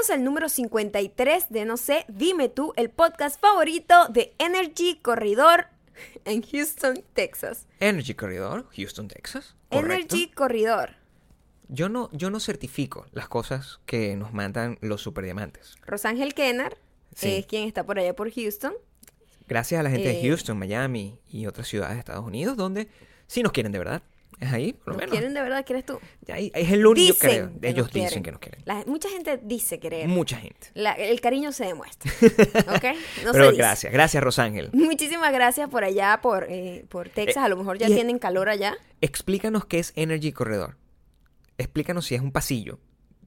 Bienvenidos al número 53 de No sé, dime tú, el podcast favorito de Energy Corridor en Houston, Texas. Energy Corridor, Houston, Texas. Correcto. Energy Corridor. Yo no, yo no certifico las cosas que nos mandan los superdiamantes. Rosángel Kenner Sí. es quien está por allá por Houston. Gracias a la gente Eh. de Houston, Miami y otras ciudades de Estados Unidos, donde sí nos quieren de verdad. Es ahí, por lo ¿Nos menos. quieren de verdad? ¿Quieres tú? Ahí- es el único, Dicen creo. que Ellos quieren. dicen que nos quieren. La- mucha gente dice querer. Mucha gente. La- el cariño se demuestra. ¿Ok? No se Pero dice. gracias, gracias Rosángel. Muchísimas gracias por allá, por, eh, por Texas. Eh, A lo mejor ya tienen calor allá. Explícanos qué es Energy Corredor. Explícanos si es un pasillo.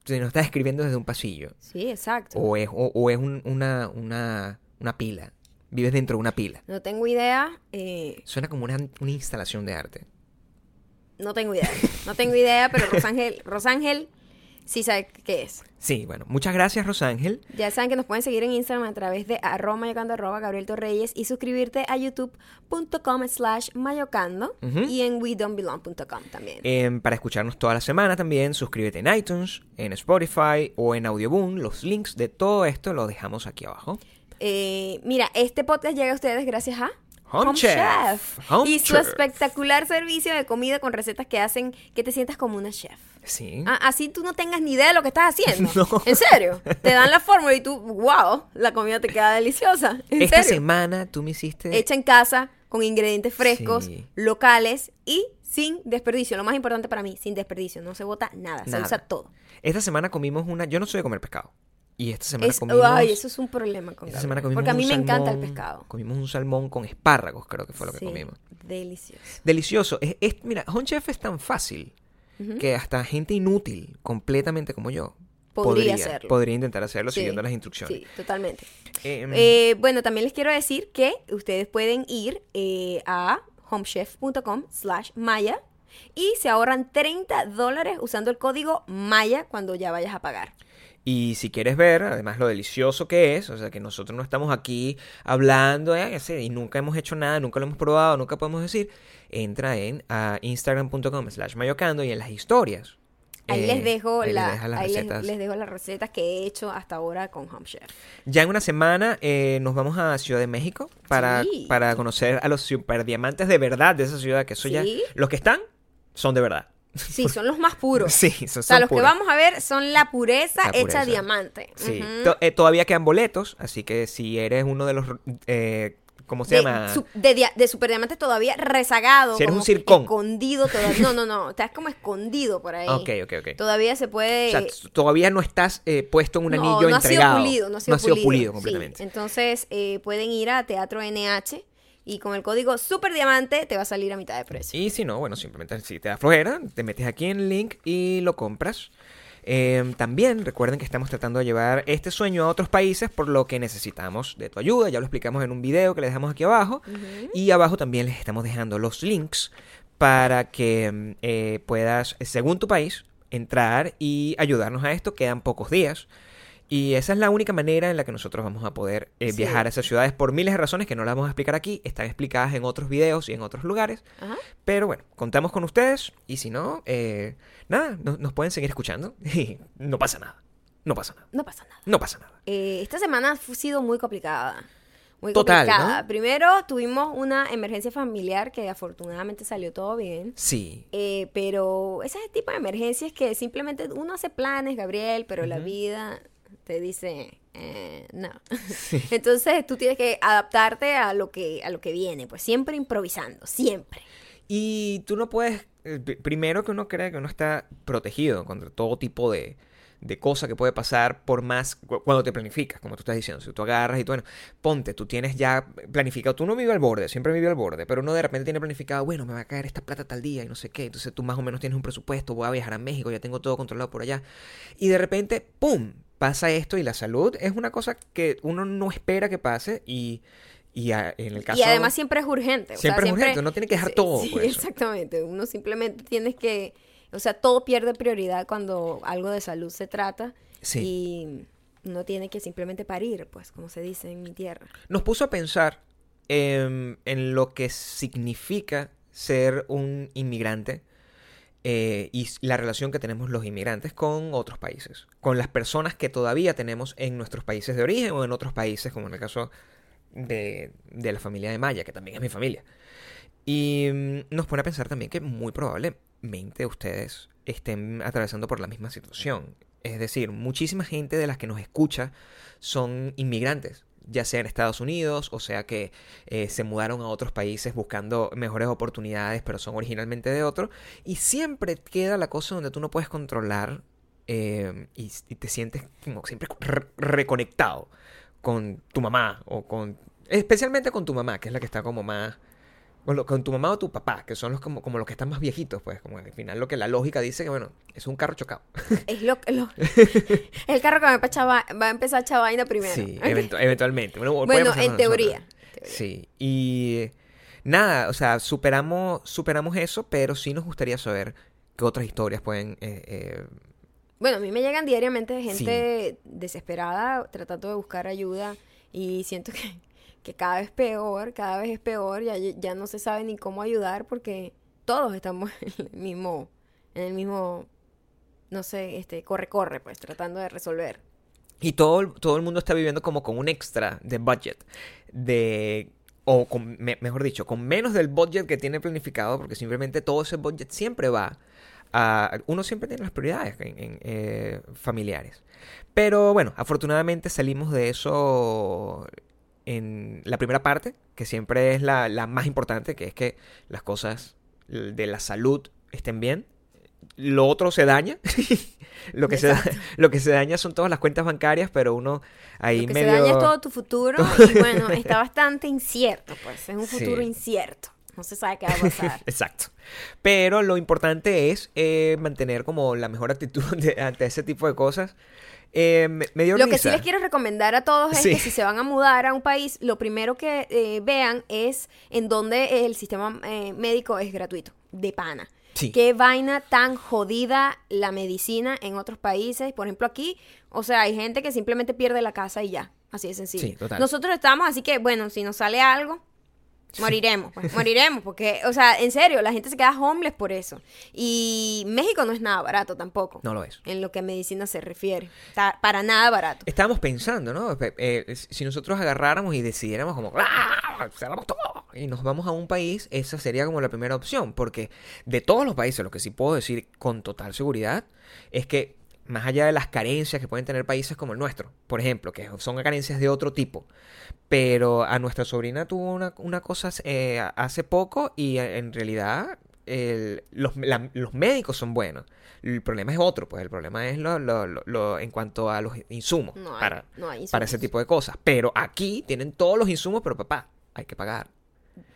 Si nos estás escribiendo desde un pasillo. Sí, exacto. O es, o, o es un- una, una, una pila. Vives dentro de una pila. No tengo idea. eh, Suena como una, una instalación de arte. No tengo idea. No tengo idea, pero Rosángel, Rosángel sí sabe qué es. Sí, bueno, muchas gracias Rosángel. Ya saben que nos pueden seguir en Instagram a través de arroba mayocando arroba Gabriel Torreyes y suscribirte a youtube.com slash mayocando y en wedon'tbelong.com también. Em, para escucharnos toda la semana también, suscríbete en iTunes, en Spotify o en Audioboom. Los links de todo esto los dejamos aquí abajo. Eh, mira, este podcast llega a ustedes gracias a Home Chef. Home y su Chef. espectacular servicio de comida con recetas que hacen que te sientas como una chef. Sí. Ah, así tú no tengas ni idea de lo que estás haciendo. No. En serio. Te dan la fórmula y tú, wow, la comida te queda deliciosa. En Esta serio. semana tú me hiciste... Hecha en casa, con ingredientes frescos, Sí. locales y sin desperdicio. Lo más importante para mí, sin desperdicio. No se bota nada, se Nada. usa todo. Esta semana comimos una... Yo no soy de comer pescado. Y esta semana Es, comimos... ay, eso es un problema con esta semana comimos Porque a mí un me encanta el salmón- pescado. Comimos un salmón con espárragos, creo que fue lo que Sí, comimos. Delicioso. Delicioso. Es, es- mira, Home Chef es tan fácil que hasta gente inútil, completamente como yo, Podría hacerlo. podría intentar hacerlo Sí, siguiendo las instrucciones. Sí, totalmente. Em, Eh, bueno, también les quiero decir que ustedes pueden ir eh, a homechef.com slash maya y se ahorran 30 dólares usando el código maya cuando ya vayas a pagar. Y si quieres ver, además, lo delicioso que es, o sea, que nosotros no estamos aquí hablando eh, y nunca hemos hecho nada, nunca lo hemos probado, nunca podemos decir, entra en instagram.com slash mayocando y en las historias. Ahí eh, les dejo ahí les la, las ahí les, recetas. les dejo las recetas que he hecho hasta ahora con Chef. Ya en una semana eh, nos vamos a Ciudad de México para, Sí. para conocer a los superdiamantes de verdad de esa ciudad, que eso ya, los que están son de verdad. Sí, son los más puros. Sí, son, O sea, son los que vamos a ver son la pureza, La hecha pureza. diamante. Sí. Ujú. To- eh, todavía quedan boletos, así que si eres uno de los, eh, ¿cómo se de, llama? su- de, dia- de superdiamante todavía rezagado. Si eres un circón. Escondido todavía. No, no, no. Estás como escondido por ahí. Ok, ok, ok. Todavía se puede. O sea, t- todavía no estás eh, puesto en un no, anillo no. Ha sido pulido, no ha sido pulido. Sí, completamente. Entonces, eh, pueden ir a Teatro NH y con el código Superdiamante te va a salir a mitad de precio. Y si no, bueno, simplemente si te da flojera, te metes aquí en el link y lo compras. Eh, también recuerden que estamos tratando de llevar este sueño a otros países, por lo que necesitamos de tu ayuda. Ya lo explicamos en un video que les dejamos aquí abajo. Y abajo también les estamos dejando los links para que mm, eh, puedas, eh, según tu país, entrar y ayudarnos a esto. Quedan pocos días. Y esa es la única manera en la que nosotros vamos a poder eh, Sí. viajar a esas ciudades por miles de razones que no las vamos a explicar aquí. Están explicadas en otros videos y en otros lugares. Ajá. Pero bueno, contamos con ustedes y si no, eh, nada, no- nos pueden seguir escuchando y no pasa nada. No pasa nada. No pasa nada. No pasa nada. Eh, esta semana ha sido muy complicada. Muy Total, complicada. ¿no? Primero tuvimos una emergencia familiar que afortunadamente salió todo bien. Sí. Eh, pero ese tipo de emergencias que simplemente uno hace planes, Gabriel, pero la vida te dice eh, no. Entonces tú tienes que adaptarte a lo que a lo que viene, pues siempre improvisando, siempre. Y tú no puedes, eh, pri- primero que uno cree que uno está protegido contra todo tipo de, de cosa que puede pasar por más cu- cuando te planificas, como tú estás diciendo. Si tú agarras y tú, bueno, ponte, tú tienes ya planificado, tú no vives al borde, siempre vive al borde, pero uno de repente tiene planificado, bueno, me va a caer esta plata tal día y no sé qué, entonces tú más o menos tienes un presupuesto, voy a viajar a México, ya tengo todo controlado por allá. Y de repente, ¡pum! Pasa esto y la salud es una cosa que uno no espera que pase y, y a- en el caso... Y además siempre es urgente. o sea, Siempre es urgente, uno tiene que dejar Sí, todo sí, por eso. exactamente. Uno simplemente tienes que, o sea, todo pierde prioridad cuando algo de salud se trata. Sí. Y uno tiene que simplemente parir, pues, como se dice en mi tierra. nos puso a pensar em, en lo que significa ser un inmigrante eh, y la relación que tenemos los inmigrantes con otros países, con las personas que todavía tenemos en nuestros países de origen o en otros países, como en el caso de, de la familia de Maya, que también es mi familia. Y mm, nos pone a pensar también que muy probablemente ustedes estén atravesando por la misma situación. Es decir, muchísima gente de las que nos escucha son inmigrantes, ya sea en Estados Unidos, o sea que eh, se mudaron a otros países buscando mejores oportunidades, pero son originalmente de otro. Y siempre queda la cosa donde tú no puedes controlar eh, y, te sientes como siempre reconectado con tu mamá o con... Especialmente con tu mamá, que es la que está como más con, tu mamá o tu papá, que son los como, como los que están más viejitos, pues, como al final lo que la lógica dice que, bueno, es un carro chocado. Es lo, lo el carro que va a, empezar a echar vaina primero. Sí, eventualmente. Bueno, en teoría, Sí, y nada, o sea, superamos, superamos eso, pero sí nos gustaría saber qué otras historias pueden... Eh, eh, bueno, a mí me llegan diariamente gente desesperada tratando de buscar ayuda y siento que que cada vez peor, cada vez es peor, ya, ya no se sabe ni cómo ayudar porque todos estamos en el mismo, en el mismo, no sé, este, corre, corre, pues, tratando de resolver. Y todo, todo el mundo está viviendo como con un extra de budget, de o con, mejor dicho, con menos del budget que tiene planificado, porque simplemente todo ese budget siempre va a... Uno siempre tiene las prioridades en, eh, familiares. Pero bueno, afortunadamente salimos de eso en la primera parte, que siempre es la, más importante, que es que las cosas de la salud estén bien. Lo otro se daña. lo, que se, lo que se daña son todas las cuentas bancarias, pero uno ahí lo que medio... se daña es todo tu futuro y bueno, está bastante incierto, pues. Es un futuro incierto. No se sabe qué va a pasar. Exacto. Pero lo importante es eh, mantener como la mejor actitud ante ese tipo de cosas. Eh, lo que sí les quiero recomendar a todos es que si se van a mudar a un país, lo primero que eh, vean es en donde el sistema eh, médico es gratuito, de pana. Qué vaina tan jodida la medicina en otros países. Por ejemplo, aquí, o sea, hay gente que simplemente pierde la casa y ya. Así de sencillo. Nosotros estamos, así que, bueno, si nos sale algo, Moriremos, pues, moriremos, porque, o sea, en serio, la gente se queda homeless por eso. Y México no es nada barato tampoco. No lo es. En lo que a medicina se refiere. Está para nada barato. Estábamos pensando, ¿no? Eh, si nosotros agarráramos y decidiéramos como, ¡ah! Cerramos todo y nos vamos a un país, esa sería como la primera opción. Porque de todos los países, lo que sí puedo decir con total seguridad es que más allá de las carencias que pueden tener países como el nuestro, por ejemplo, que son carencias de otro tipo, pero a nuestra sobrina tuvo una, una cosa eh, hace poco y en realidad los, los, médicos son buenos. El problema es otro, pues el problema es lo, lo, lo en cuanto a los insumos, para, para ese tipo de cosas. Pero aquí tienen todos los insumos, pero papá, hay que pagar.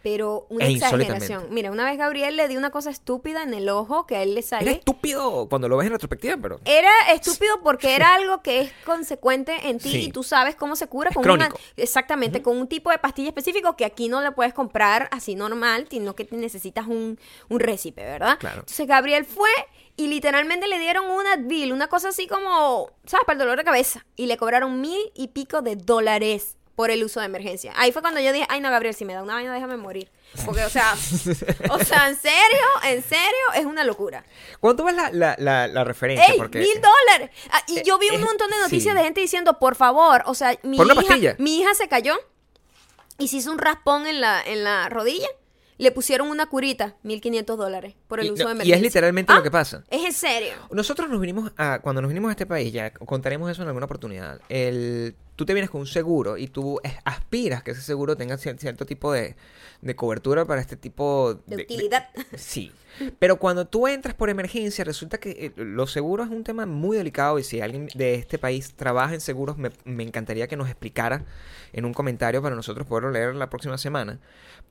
Pero una exageración. Mira, una vez Gabriel le dio una cosa estúpida en el ojo que a él le sale. Era estúpido cuando lo ves en retrospectiva, pero. Era estúpido porque era algo que es consecuente en ti y tú sabes cómo se cura con una. Exactamente, con un tipo de pastilla específico que aquí no le puedes comprar así normal, sino que necesitas un, un récipe, ¿verdad? Claro. Entonces Gabriel fue y literalmente le dieron un Advil, una cosa así como, ¿sabes? Para el dolor de cabeza. Y le cobraron mil y pico de dólares por el uso de emergencia. Ahí fue cuando yo dije, ay no, Gabriel, si me da una vaina, déjame morir. Porque, o sea, o sea, en serio, en serio, es una locura. ¿Cuánto ves la, la, la, referencia? ¡Ey, mil dólares! Ah, y yo vi un montón de noticias de gente diciendo, por favor, o sea, mi hija, mi hija se cayó y se hizo un raspón en la, en la rodilla. Le pusieron una curita, 1500 dólares, por el uso de emergencia. Y es literalmente lo ah, que pasa. Es en serio. Nosotros nos vinimos a, cuando nos vinimos a este país, ya contaremos eso en alguna oportunidad. El tú te vienes con un seguro y tú aspiras que ese seguro tenga cierto tipo de, cobertura para este tipo de, utilidad. sí. Pero cuando tú entras por emergencia, resulta que eh, los seguros es un tema muy delicado y si alguien de este país trabaja en seguros, me, me encantaría que nos explicara en un comentario para nosotros poderlo leer la próxima semana.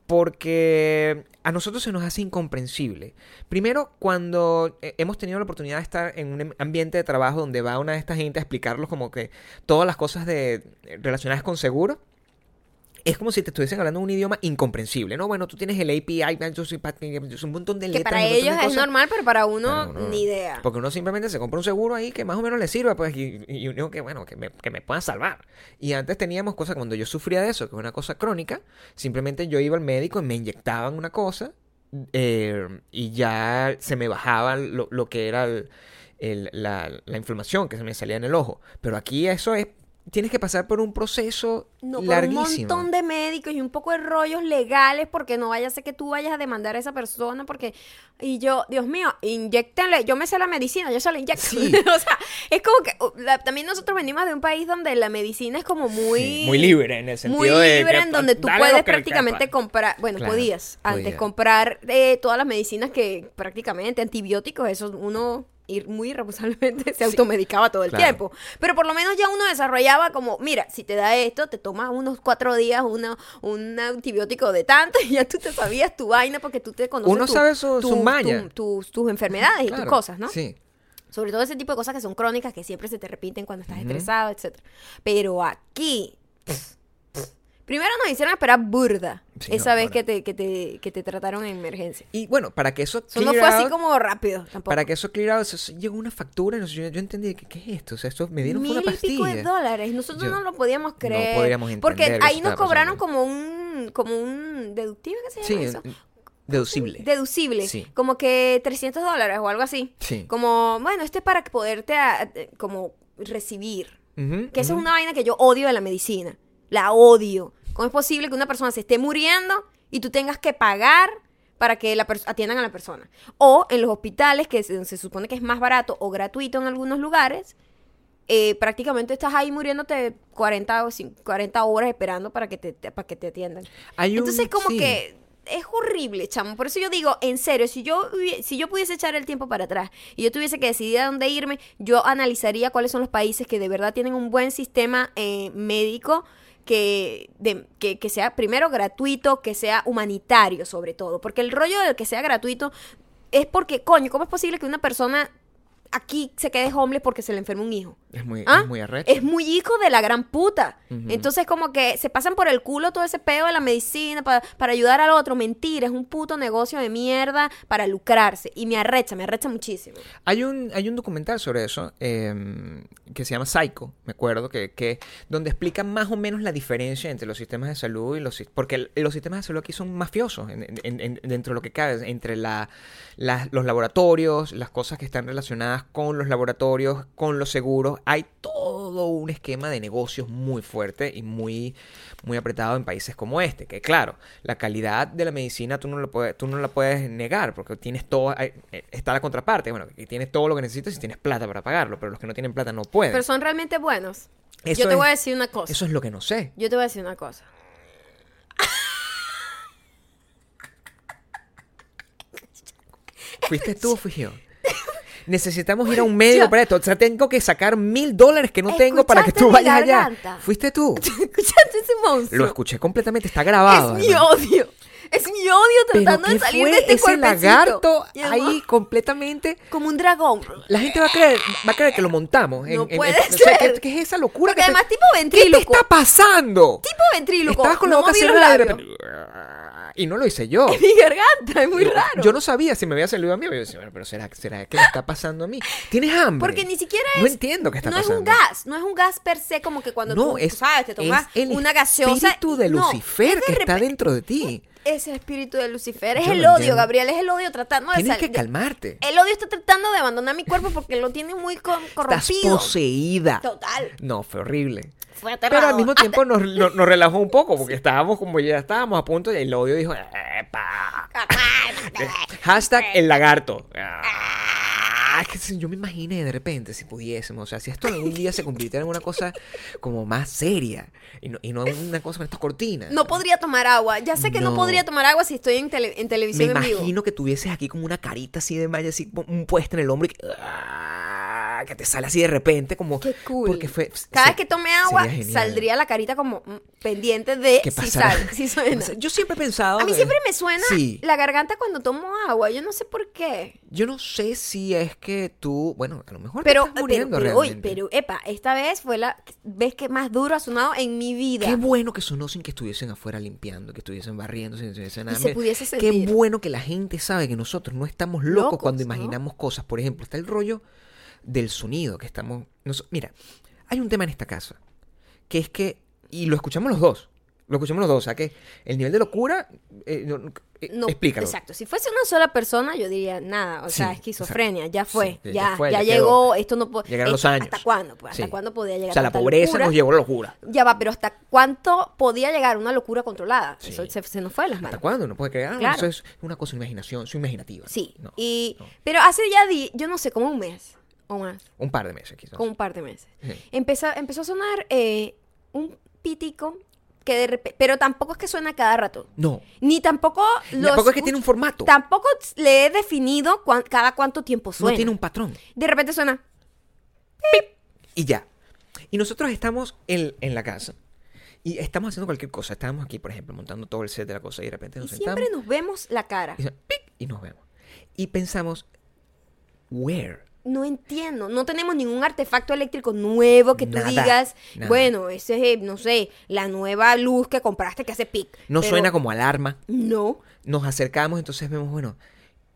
Porque a nosotros se nos hace incomprensible. Primero, cuando eh, hemos tenido la oportunidad de estar en un ambiente de trabajo donde va una de estas gente a explicarlos como que todas las cosas de, relacionadas con seguro, es como si te estuviesen hablando un idioma incomprensible, ¿no? Bueno, tú tienes el API, un montón de letras. Que para ellos es normal, pero para uno, ni idea. Porque uno simplemente se compra un seguro ahí que más o menos le sirva, pues, y, y uno que, bueno, que me, que me pueda salvar. Y antes teníamos cosas, cuando yo sufría de eso, que es una cosa crónica, simplemente yo iba al médico y me inyectaban una cosa eh, y ya se me bajaba lo, lo que era el- el- la, la inflamación que se me salía en el ojo. Pero aquí eso es, tienes que pasar por un proceso No, por un larguísimo. montón de médicos y un poco de rollos legales porque no vaya a ser que tú vayas a demandar a esa persona porque... Y yo, Dios mío, inyectenle, yo me sé la medicina, yo se la inyecto. Sí. o sea, es como que uh, la- también nosotros venimos de un país donde la medicina es como muy... Sí, muy libre en el sentido Muy de libre que, en donde tú dale puedes prácticamente comprar, bueno, Claro, podías antes podía. comprar eh, todas las medicinas que prácticamente antibióticos, eso uno ir muy irresponsablemente se automedicaba todo el claro. tiempo. Pero por lo menos ya uno desarrollaba como, mira, si te da esto, te tomas unos cuatro días una, un antibiótico de tanto y ya tú te sabías tu vaina porque tú te conoces Uno tu- sabe su- tu- su maña. tu- tus, tus enfermedades y tus cosas, ¿no? Sí. Sobre todo ese tipo de cosas que son crónicas, que siempre se te repiten cuando estás estresado, etc. Pero aquí, primero nos hicieron esperar burda Sí, esa no, vez que te, que, te, que te trataron en emergencia. Y bueno, para que eso Eso no fue así como rápido tampoco. Para que eso clear out, eso- llegó una factura y no sé, yo, yo entendí, ¿qué, qué es esto? O sea, esto me dieron Mil una y pico de pastilla. dólares. Nosotros Yo- no lo podíamos no creer. podríamos entender porque que ahí nos cobraron pasando. como un, como un deductivo, ¿qué se Sí, llama eso? deducible. Deducible. Sí. Como que 300 dólares o algo así. Sí. Como, bueno, esto es para poderte a- eh, como recibir. Que eso ujú. es una vaina que yo odio de la medicina. La odio. ¿Cómo es posible que una persona se esté muriendo y tú tengas que pagar para que la atiendan a la persona? O en los hospitales, que se, se supone que es más barato o gratuito en algunos lugares, eh, prácticamente estás ahí muriéndote 40, o cin- 40 horas esperando para que te, te- para que te atiendan. Hay un- Entonces, como sí. que es horrible, chamo. Por eso yo digo, en serio, si yo, si yo pudiese echar el tiempo para atrás y yo tuviese que decidir a dónde irme, yo analizaría cuáles son los países que de verdad tienen un buen sistema eh, médico que, de- que, que sea primero gratuito, que sea humanitario sobre todo. Porque el rollo de que sea gratuito es porque, coño, ¿cómo es posible que una persona aquí se quede homeless porque se le enferma un hijo? Es muy, ¿Ah? es muy arrecho. Es muy hijo de la gran puta. Entonces, como que se pasan por el culo todo ese pedo de la medicina pa- para ayudar al otro. Mentira, es un puto negocio de mierda para lucrarse. Y me arrecha, me arrecha muchísimo. Hay un, hay un documental sobre eso eh, que se llama Psycho, me acuerdo, que, que donde explica más o menos la diferencia entre los sistemas de salud y los porque los sistemas de salud aquí son mafiosos en- en- en- dentro de lo que cabe, entre la, la- los laboratorios, las cosas que están relacionadas con los laboratorios, con los seguros, hay todo un esquema de negocios muy fuerte y muy, muy apretado en países como este, que claro, la calidad de la medicina tú no, lo puedes, tú no la puedes negar, porque tienes todo, eh, está la contraparte, bueno, tienes todo lo que necesitas y tienes plata para pagarlo, pero los que no tienen plata no pueden. Pero son realmente buenos. Eso Yo te es- voy a decir una cosa. Eso es lo que no sé. Yo te voy a decir una cosa. ¿Fuiste tú o fui yo? Necesitamos ir a un médico para esto. O sea, tengo que sacar mil dólares que no tengo para que tú ¿Escuchaste mi vayas allá. ¿Fuiste tú? ¿Escuchaste ese monstruo? Lo escuché completamente, está grabado. Es mi odio. Es mi odio tratando ¿qué de salir fue de este ese cuerpecito. lagarto ahí completamente? Como un dragón. La gente va a creer, va a creer que lo montamos. No puede o sea, ser. ¿qué, qué es esa locura? Porque que te- además tipo ¿Qué te ventríloco. está pasando? Tipo ventríloco. Estabas con la no boca cerrada de repente... Y no lo hice yo. Es mi garganta, es muy Yo- raro. Yo no sabía si me había salido a mí. Yo decía, bueno, pero ¿será, ¿será que me está pasando a mí? ¿Tienes hambre? Porque ni siquiera es. No entiendo qué está no pasando. es un gas, no es un gas per se como que cuando No, tú, es, sabes, te tomas es el una gaseosa. espíritu de No, Lucifer es de que está dentro de ti. Ese espíritu de Lucifer es Yo el odio, entiendo. Gabriel, es el odio tratando de Tienes que calmarte. El odio está tratando de abandonar mi cuerpo porque lo tiene muy co- Estás corrompido. poseída. Total. No, fue horrible. Fue Pero aterrador. al mismo tiempo nos, nos- nos relajó un poco porque estábamos como ya estábamos a punto y el odio dijo, "Epa". Hashtag el lagarto. Ah, que si- yo me imaginé de repente si pudiésemos, o sea, si esto algún día se convirtiera en una cosa como más seria y no, y no una cosa con estas cortinas. No podría tomar agua. Ya sé que no, No. podría tomar agua si estoy en, tele- en Me televisión en vivo. imagino que tuvieses aquí como una carita así de malla, así un puesta en el hombro y que, que te sale así de repente como... Qué cool. Porque fue... Cada se- vez que tome agua, saldría la carita como mm, pendiente de ¿Qué si sale, si suena. Yo siempre he pensado... A mí que- siempre me suena Sí. la garganta cuando tomo agua. Yo no sé por qué. Yo no sé si es que tú... Bueno, a lo mejor Pero, te estás pero, muriendo pero, realmente. pero, epa, esta vez fue la vez que más duro ha sonado en mi vida. Qué bueno que sonó sin que estuviesen afuera limpiando, que estuviesen barriendo, sin que estuviesen nada. se Mira, pudiese Qué sentir. bueno que la gente sabe que nosotros no estamos locos, Locos, cuando ¿no? imaginamos cosas. Por ejemplo, está el rollo del sonido que estamos... nos- mira, hay un tema en esta casa, que es que, y lo escuchamos los dos, Lo escuchamos los dos. O sea que el nivel de locura. eh, no- no- eh, No, explícalo. Exacto. Si fuese una sola persona, yo diría nada. O Sí, sea, esquizofrenia, ya fue. sí, ya ya, fue, ya ya llegó. Esto no puede. Llegaron los años. ¿Hasta cuándo? Pues, ¿Hasta Sí. cuándo podía llegar O sea, la pobreza locura? nos llevó a la locura. Ya va, pero ¿hasta cuánto podía llegar una locura controlada? Eso se, se nos fue de las ¿Hasta manos. cuándo? Uno puede creer, ah, Claro. eso es una cosa de imaginación, soy imaginativa. Sí. No, y, no. Pero hace ya, di- yo no sé, como un mes o más. Un par de meses, quizás. como un par de meses. Sí. Empezó, empezó a sonar eh, un pítico que de repente, pero tampoco es que suena cada rato. No. Ni tampoco lo Tampoco es que tiene un formato. Tampoco le he definido cada cuánto tiempo suena. No tiene un patrón. De repente suena. Y ya. Y nosotros estamos en, en la casa. Y estamos haciendo cualquier cosa. Estábamos aquí, por ejemplo, montando todo el set de la cosa. Y de repente Y nos sentamos. siempre nos vemos la cara. Y, suena y nos vemos. Y pensamos, where? No entiendo. No tenemos ningún artefacto eléctrico nuevo que tú Nada, digas, nada. bueno, ese es, no sé, la nueva luz que compraste que hace pic. No Pero suena como alarma. No. Nos acercamos, entonces vemos, bueno,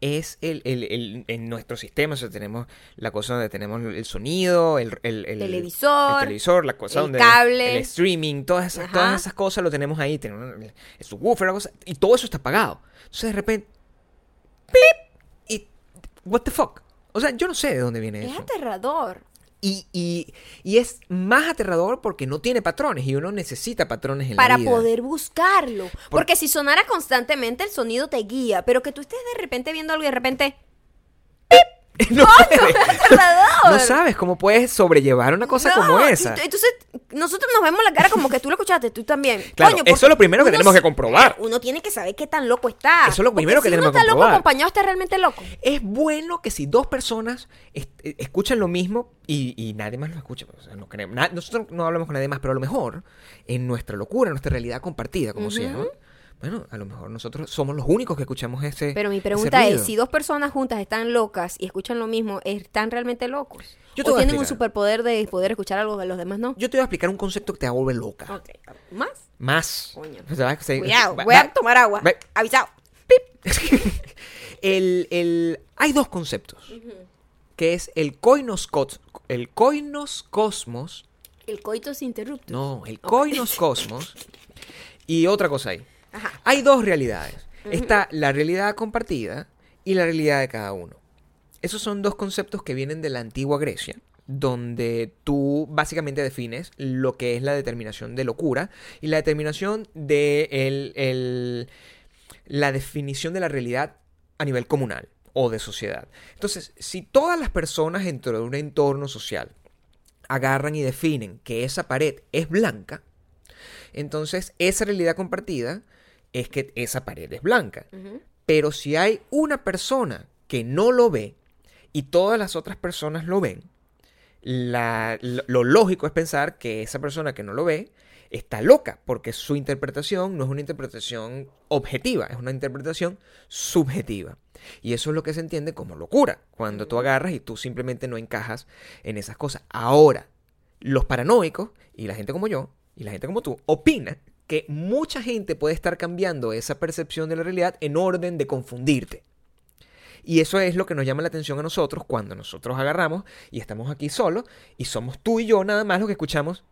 es el, el- el- en nuestro sistema, o sea, tenemos la cosa donde tenemos el sonido, el, el- el- Televisor, el televisor, la cosa donde cable. el streaming, todas esas, Ajá. todas esas cosas lo tenemos ahí, tenemos el, el subwoofer, la cosa, y todo eso está apagado. Entonces de repente, ¡pip! y what the fuck. O sea, yo no sé de dónde viene Es eso. aterrador. Y, y, y es más aterrador porque no tiene patrones y uno necesita patrones en para la vida. poder buscarlo. Porque si sonara constantemente, el sonido te guía. Pero que tú estés de repente viendo algo y de repente. no. No sabes cómo puedes sobrellevar una cosa como No, esa. Entonces, nosotros nos vemos la cara como que tú lo escuchaste, tú también. Claro, Coño, eso es lo primero que uno tenemos que comprobar. Uno tiene que saber qué tan loco está. Eso es lo Porque primero que si tenemos uno que está loco comprobar. acompañado, está realmente loco. Es bueno que si dos personas eh, escuchan lo mismo y, y nadie más lo escucha, o sea, no nosotros no hablamos con nadie más, pero a lo mejor en nuestra locura, en nuestra realidad compartida, como se llama, bueno, a lo mejor nosotros somos los únicos que escuchamos ese Pero mi pregunta es, si dos personas juntas están locas y escuchan lo mismo, ¿están realmente locos? Yo te ¿O tienen un superpoder de poder escuchar algo que los demás no? Yo te voy a explicar un concepto que te va a volver loca. Ok, ¿más? Más. Coño. O sea, Cuidado, va- voy va- a tomar agua. va- Avisado. el, el- hay dos conceptos. Que es el koinos, cos- el koinos cosmos. El coitus interruptus. No, el koinos cosmos. Y otra cosa ahí. Ajá. Hay dos realidades. Está la realidad compartida y la realidad de cada uno. Esos son dos conceptos que vienen de la antigua Grecia, donde tú básicamente defines lo que es la determinación de locura y la determinación de el- el- la definición de la realidad a nivel comunal o de sociedad. Entonces, si todas las personas dentro de un entorno social agarran y definen que esa pared es blanca, entonces esa realidad compartida es que esa pared es blanca. Pero si hay una persona que no lo ve y todas las otras personas lo ven, la- lo, lo lógico es pensar que esa persona que no lo ve está loca, porque su interpretación no es una interpretación objetiva, es una interpretación subjetiva. Y eso es lo que se entiende como locura, cuando tú agarras y tú simplemente no encajas en esas cosas. Ahora, los paranoicos y la gente como yo y la gente como tú opina que mucha gente puede estar cambiando esa percepción de la realidad en orden de confundirte. Y eso es lo que nos llama la atención a nosotros cuando nosotros agarramos y estamos aquí solos y somos tú y yo nada más los que escuchamos.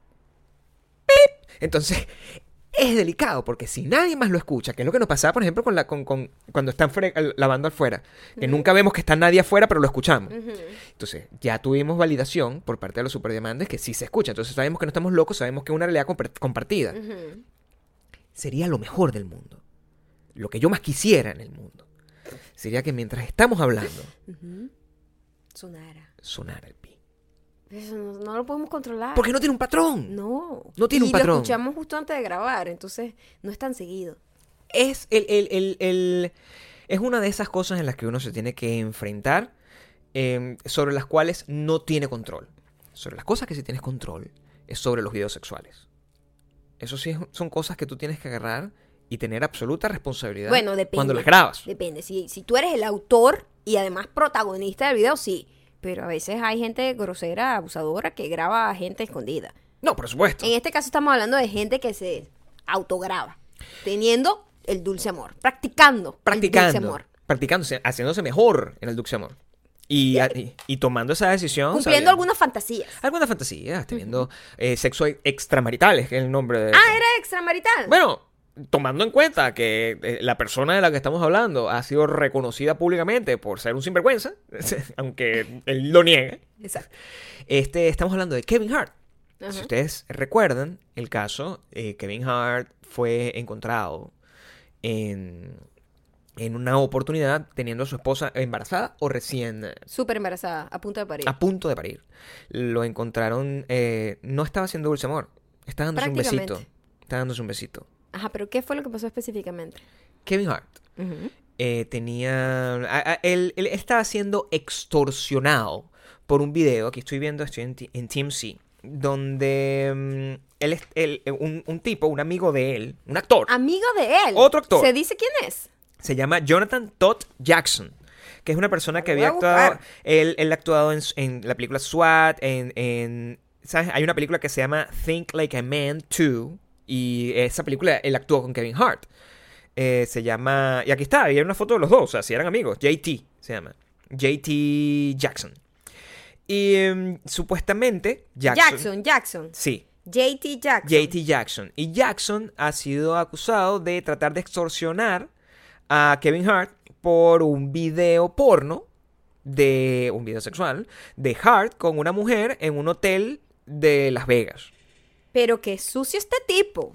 ¡pip! Entonces, es delicado porque si nadie más lo escucha, que es lo que nos pasaba, por ejemplo, con la, con, con- cuando están lavando afuera, que nunca vemos que está nadie afuera, pero lo escuchamos. Entonces, ya tuvimos validación por parte de los superdiamantes que sí se escucha. Entonces, sabemos que no estamos locos, sabemos que es una realidad compar- compartida. Sería lo mejor del mundo. Lo que yo más quisiera en el mundo. Sería que mientras estamos hablando, Ujú. Sonara. sonara el pi. Eso no, no lo podemos controlar. Porque no tiene un patrón. No. No tiene y un patrón. lo escuchamos justo antes de grabar, entonces no es tan seguido. Es, el, el- el- el- es una de esas cosas en las que uno se tiene que enfrentar, eh, sobre las cuales no tiene control. Sobre las cosas que sí tienes control es sobre los videos sexuales. Eso sí es- son cosas que tú tienes que agarrar y tener absoluta responsabilidad Bueno, depende. cuando las grabas. Depende. Si, si tú eres el autor y además protagonista del video, sí. Pero a veces hay gente grosera, abusadora, que graba a gente escondida. No, por supuesto. En este caso estamos hablando de gente que se autograba, teniendo el dulce amor, practicando, el dulce Practicando. amor. Practicándose, haciéndose mejor en el dulce amor. Y, y, y tomando esa decisión. Cumpliendo algunas fantasías. Algunas fantasías, teniendo eh, sexo extramarítales, que es el nombre de. Ah, era extramarital. Bueno, tomando en cuenta que eh, la persona de la que estamos hablando ha sido reconocida públicamente por ser un sinvergüenza, aunque él lo niegue, Exacto. este, estamos hablando de Kevin Hart. Si ustedes recuerdan el caso, eh, Kevin Hart fue encontrado en, en una oportunidad teniendo a su esposa embarazada o recién eh, Súper embarazada, a punto de parir. a punto de parir. Lo encontraron, eh, no estaba haciendo dulce amor, estaba dándose un besito. Estaba dándose un besito. Ajá, pero ¿qué fue lo que pasó específicamente? Kevin Hart eh, tenía. a- a- él, él estaba siendo extorsionado por un video. Aquí estoy viendo, estoy en, en TMC. Donde mm, él, es- él- un, un tipo, un amigo de él, un actor, Amigo de él. Otro actor. ¿Se dice quién es? Se llama Jonathan Todd Jackson. Que es una persona que había actuado. Él, él ha actuado en, en la película SWAT, en, en- ¿Sabes? Hay una película que se llama Think Like a Man 2. Y esa película él actuó con Kevin Hart. Eh, se llama. Y aquí está, había una foto de los dos, o sea, si eran amigos. JT se llama. JT Jackson. Y em, supuestamente. Jackson. Jackson, Jackson. Sí, JT Jackson. JT Jackson. Y Jackson ha sido acusado de tratar de extorsionar a Kevin Hart por un video porno de un video sexual de Hart con una mujer en un hotel de Las Vegas. Pero qué sucio este tipo.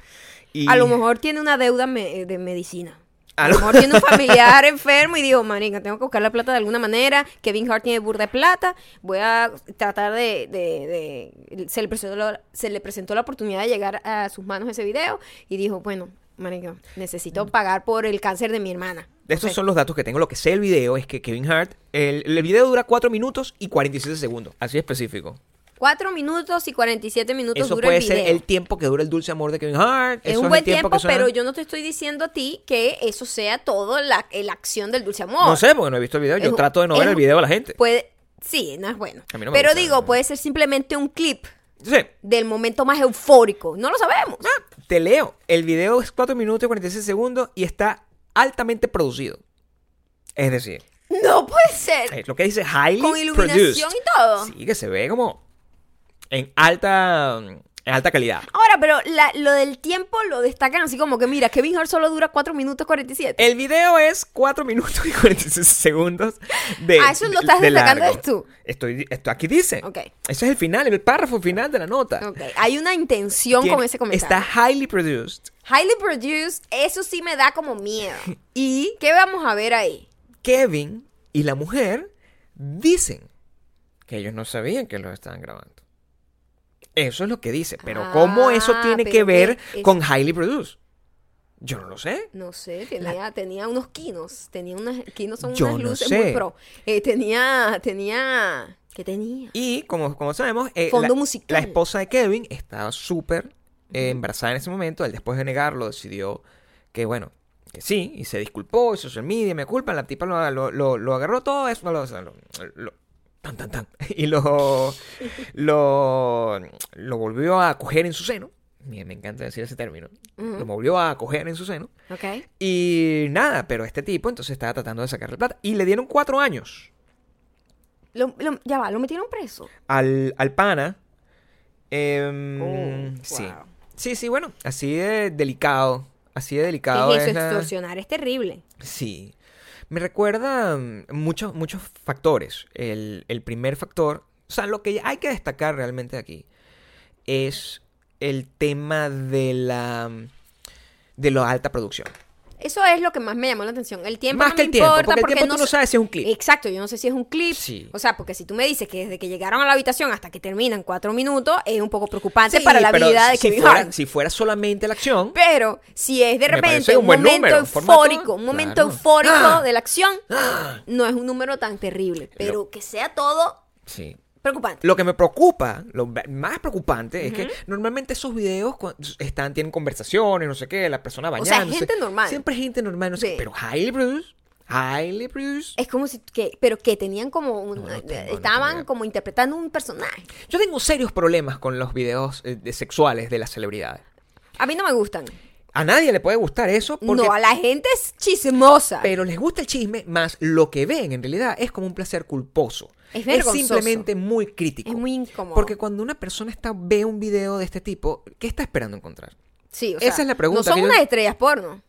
Y A lo mejor tiene una deuda me- de medicina. A lo- lo mejor tiene un familiar enfermo y digo, marica, tengo que buscar la plata de alguna manera. Kevin Hart tiene burda de plata. Voy a tratar de... de- de- Se, le presentó la, se le presentó la oportunidad de llegar a sus manos ese video y dijo, bueno, necesito pagar por el cáncer de mi hermana. estos son los datos que tengo. Lo que sé del video es que Kevin Hart, el, el video dura 4 minutos y 47 segundos. Así específico. 4 minutos y 47 minutos Eso dura puede el video. ser el tiempo que dura el dulce amor de Kevin Hart. es eso un buen tiempo, suena- pero yo no te estoy diciendo a ti que eso sea todo la, la acción del dulce amor. No sé, porque no he visto el video. Yo Es- trato de no ver el video de la gente. Puede, sí, no es bueno. A no pero gusta. digo, puede ser simplemente un clip Sí. del momento más eufórico. No lo sabemos. Ah, te leo. El video es 4 minutos y 46 segundos y está altamente producido. Es decir, No puede ser. es lo que dice highly Con iluminación produced. y todo. Sí, que se ve como en alta, en alta calidad. Ahora, pero la- lo del tiempo lo destacan así como que, mira, Kevin Hart solo dura 4 minutos 47. El video es 4 minutos y 46 segundos de Ah, eso lo estás de destacando largo. es tú. Estoy, esto aquí dice. Ok. Ese es el final, el párrafo final de la nota. Ok, Hay una intención Tiene- con ese comentario. Está highly produced. Highly produced, eso sí me da como miedo. Y ¿Qué vamos a ver ahí? Kevin y la mujer dicen que ellos no sabían que los estaban grabando. Eso es lo que dice. Pero ¿cómo eso Ah, tiene que ver es- con highly produced? Yo no lo sé. No sé, tenía, tenía unos quinos. Tenía unas. Quinos son Yo unas no luces sé. muy pro. Eh, tenía. Tenía. ¿Qué tenía? Y como, como sabemos, eh, Fondo la, musical. la esposa de Kevin estaba súper eh, embarazada en ese momento. Él después de negarlo decidió que, bueno, que sí, y se disculpó, hizo social media, me culpan, la tipa lo, lo, lo- lo agarró todo eso, lo- tan, tan, tan, y lo, lo, lo volvió a coger en su seno. Me, me encanta decir ese término. Lo volvió a coger en su seno. Ok. Y nada, pero este tipo entonces estaba tratando de sacarle plata. Y le dieron cuatro años Lo- lo- ya va, lo metieron preso. al, al pana. Em, Oh, Sí. wow. Sí, sí, bueno, así de delicado. Así de ¿Qué delicado es eso? es la- Extorsionar es terrible. Sí. Me recuerda mm, muchos, muchos factores. El, el primer factor, o sea, lo que hay que destacar realmente aquí es el tema de la de la alta producción. Eso es lo que más me llamó la atención. El tiempo Más no que me el tiempo, importa porque el tiempo tú no sabes si es un clip. Exacto, yo no sé si es un clip. Sí. O sea, porque si tú me dices que desde que llegaron a la habitación hasta que terminan cuatro minutos, es un poco preocupante Sí, para la vida de si Kevin fuera, Hart. si fuera solamente la acción, Pero si es de repente un, momento número, eufórico, un momento claro. eufórico ¡Ah! de la acción, no es un número tan terrible. Pero que sea todo sí. Preocupante. Lo que me preocupa, lo más preocupante, es que normalmente esos videos están, tienen conversaciones, no sé qué, la persona O sea, bañándose. gente normal. Siempre gente normal, no sé Sí. pero highly produced, highly produced. Es como si que, pero que tenían como un- No, no tengo, no tengo estaban como interpretando un personaje. Yo tengo serios problemas con los videos eh, de sexuales de las celebridades. A mí no me gustan. A nadie le puede gustar eso porque... No, a la gente es chismosa. Pero les gusta el chisme, más lo que ven en realidad es como un placer culposo. Es simplemente muy crítico. Es muy incómodo. Porque cuando una persona está, ve un video de este tipo, ¿qué está esperando encontrar? sí, o esa sea, es la pregunta No son yo- unas estrellas porno.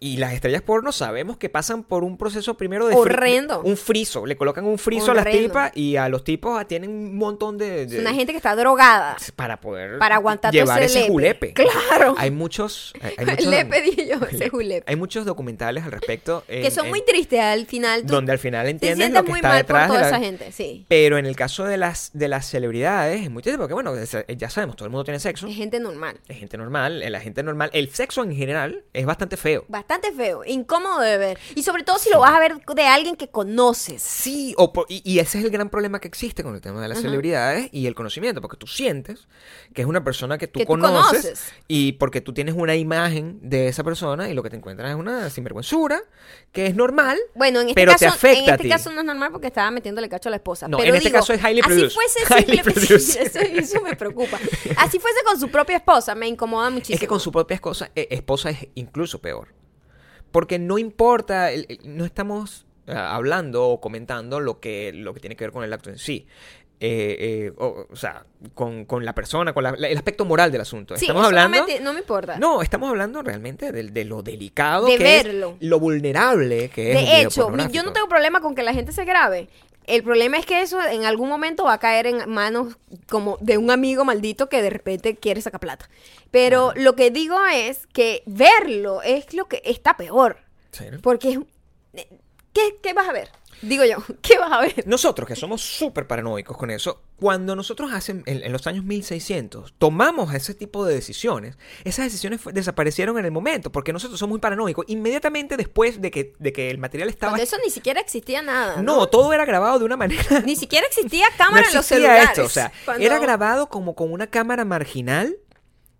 Y las estrellas porno sabemos que pasan por un proceso primero de... Horrendo. Un friso. Le colocan un friso a las tipas y a los tipos tienen un montón de... de- Es una gente que está drogada. Para poder Para aguantar todo llevar ese ese julepe. lepe. Claro. Hay muchos... Hay, hay muchos Lepe, dije yo, ese julepe. Hay muchos documentales al respecto. Que son en- muy tristes al final. Tú Donde al final sientes lo que muy está mal detrás por de toda la- esa gente, sí. Pero en el caso de las, de las celebridades es muy triste porque, bueno, es- ya sabemos, todo el mundo tiene sexo. Es gente normal. Es gente normal, eh, la gente normal. El sexo en general es bastante feo. Bastante feo, incómodo de ver. Y sobre todo si lo vas a ver de alguien que conoces. Sí, o por- y, y ese es el gran problema que existe con el tema de las celebridades y el conocimiento, porque tú sientes que es una persona que tú, Que tú conoces, y porque tú tienes una imagen de esa persona y lo que te encuentras es una sinvergüenzura que es normal, Bueno, en este pero caso, te afecta en a este ti. caso no es normal porque estaba metiéndole cacho a la esposa. No, pero en este digo, caso es highly así produced. fuese Highly produced. eso, eso me preocupa. Así fuese con su propia esposa, me incomoda muchísimo. Es que con su propia esposa, eh, esposa es incluso peor. Porque no importa, el- el- no estamos ah, hablando o comentando lo que, lo que tiene que ver con el acto en sí. Eh, eh, o, o sea, con, con la persona, con la- la- el aspecto moral del asunto. Sí, estamos eso no hablando... me, no me importa. No, estamos hablando realmente de, de lo delicado De que verlo. es, lo vulnerable que es. De hecho, mi- yo no tengo problema con que la gente se grabe. El problema es que eso en algún momento va a caer en manos como de un amigo maldito que de repente quiere sacar plata. Pero lo que digo es que verlo es lo que está peor. Porque es... ¿Qué, qué vas a ver? Digo yo, ¿qué vas a ver? Nosotros, que somos súper paranoicos con eso, cuando nosotros hacen, en, en los años 1600, tomamos ese tipo de decisiones, esas decisiones desaparecieron en el momento, porque nosotros somos muy paranoicos. Inmediatamente después de que, de que el material estaba... Cuando eso ni siquiera existía nada. No, todo era grabado de una manera... Ni siquiera existía no cámara en los existía celulares. esto, o sea, Cuando- era grabado como con una cámara marginal.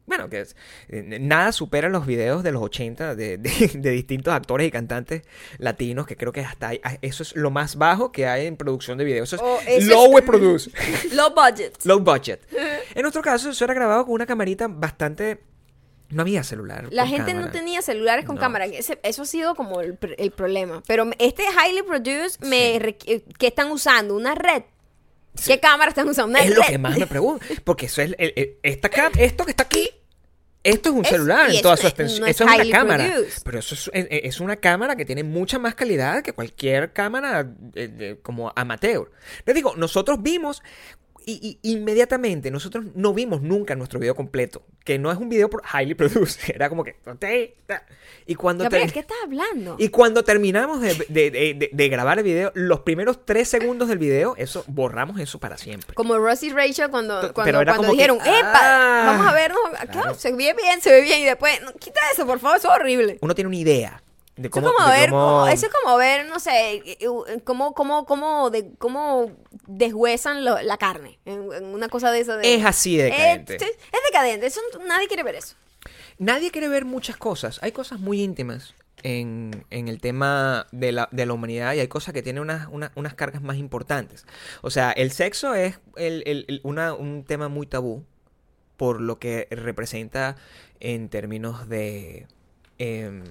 Bueno, que es, eh, nada supera los videos de los 80 de, de- de distintos actores y cantantes latinos, que creo que hasta ah, eso es lo más bajo que hay en producción de videos. Eso es Oh, low es- produce, Low budget. low budget. En nuestro caso, eso era grabado con una camarita bastante... No había celular. La gente no tenía celulares con No. cámara. Ese- eso ha sido como el, el problema. Pero este highly produced, me requ- ¿qué están usando? ¿Una red? ¿Qué cámara están usando? Es lo que más me pregunto. Porque eso es. el- el- esta esto que está aquí. Esto es un Es- celular en toda su extensión. no Eso es una cámara. produced. Pero eso es, es- es una cámara que tiene mucha más calidad que cualquier cámara eh, de- como amateur. Les digo, nosotros vimos. Y, y inmediatamente, nosotros no vimos nunca nuestro video completo. Que no es un video por highly produced. Era como que. Y cuando Gabriel, ¿qué estás hablando? y cuando terminamos de, de- de- de- grabar el video, los primeros tres segundos del video, eso, borramos eso para siempre. Como Rosie Rachel cuando, Pero cuando, era cuando como que, dijeron, ¡epa! ah, vamos a vernos. Claro, se ve bien, se ve bien. Y después, no, quita eso, por favor, eso es horrible. Uno tiene una idea de Eso es como de ver, cómo- eso es como ver, no sé, eh, eh, cómo, cómo, cómo, de, cómo deshuesan lo- la carne. Una cosa de. De, Es así de decadente. Es, es decadente. Eso nadie quiere ver eso. Nadie quiere ver muchas cosas. Hay cosas muy íntimas en, en el tema de la, de la humanidad y hay cosas que tienen unas, una- unas cargas más importantes. O sea, el sexo es el- el- el- una- un tema muy tabú por lo que representa en términos de, em,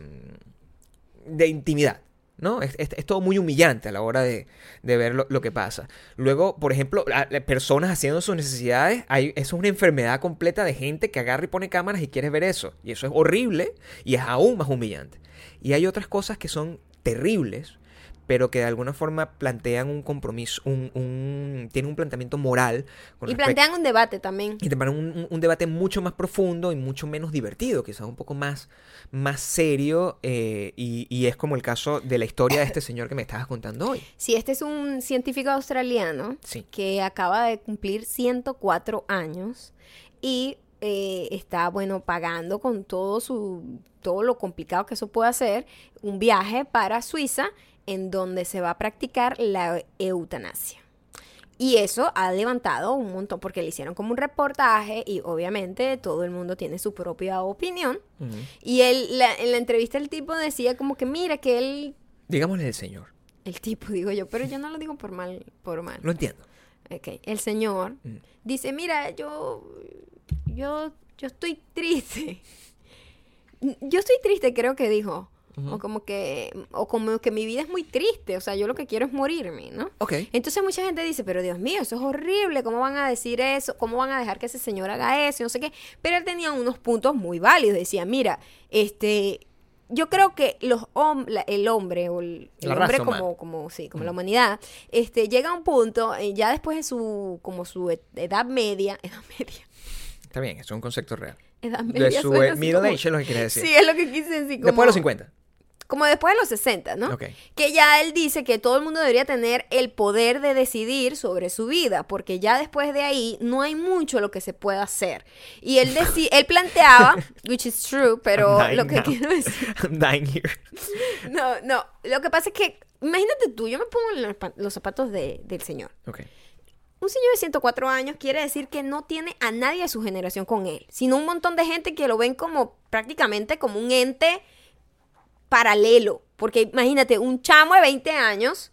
de intimidad. ¿No? Es, todo muy humillante a la hora de, de ver lo, lo que pasa. Luego, por ejemplo, personas haciendo sus necesidades, hay, eso es una enfermedad completa de gente que agarra y pone cámaras y quiere ver eso. Y eso es horrible y es aún más humillante. Y hay otras cosas que son terribles, pero que de alguna forma plantean un compromiso, un, un- tienen un planteamiento moral. con Y respecto- plantean un debate también. y te ponen un, un- un debate mucho más profundo y mucho menos divertido, quizás un poco más, más serio, eh, y, y es como el caso de la historia de este señor que me estabas contando hoy. Sí, este es un científico australiano Sí. que acaba de cumplir 104 años y eh, está, bueno, pagando con todo su todo lo complicado que eso puede hacer, un viaje para Suiza en donde se va a practicar la eutanasia. Y eso ha levantado un montón, porque le hicieron como un reportaje y obviamente todo el mundo tiene su propia opinión. Y él, la- en la entrevista el tipo decía como que mira que él, Digámosle el señor. el tipo digo yo, pero yo no lo digo por mal, por mal. Lo entiendo. Ok, El señor Mm. dice, mira, yo, yo, yo estoy triste. yo estoy triste, creo que dijo. O como que, o como que mi vida es muy triste, o sea, yo lo que quiero es morirme, ¿no? Ok. Entonces mucha gente dice, pero Dios mío, eso es horrible, ¿cómo van a decir eso? ¿Cómo van a dejar que ese señor haga eso? Y no sé qué. Pero él tenía unos puntos muy válidos, decía, mira, este, yo creo que los hom- la- el hombre o el, hombre como, humana. como, sí, como la humanidad, este, llega a un punto, eh, ya después de su, como su e- edad media, edad media, Está bien, eso es un concepto real. edad media. De su eh, middle age es lo que quiere decir. Sí, es lo que quise decir. Después de los 50. Como después de los 60, ¿no? Ok. Que ya él dice que todo el mundo debería tener el poder de decidir sobre su vida, porque ya después de ahí no hay mucho lo que se pueda hacer. Y él él planteaba, which is true, pero lo que now. quiero decir, I'm dying here. no, no, lo que pasa es que imagínate tú, yo me pongo en los, pa- los zapatos de- del señor. Ok. Un señor de 104 años quiere decir que no tiene a nadie de su generación con él, sino un montón de gente que lo ven como prácticamente como un ente paralelo. Porque imagínate, un chamo de 20 años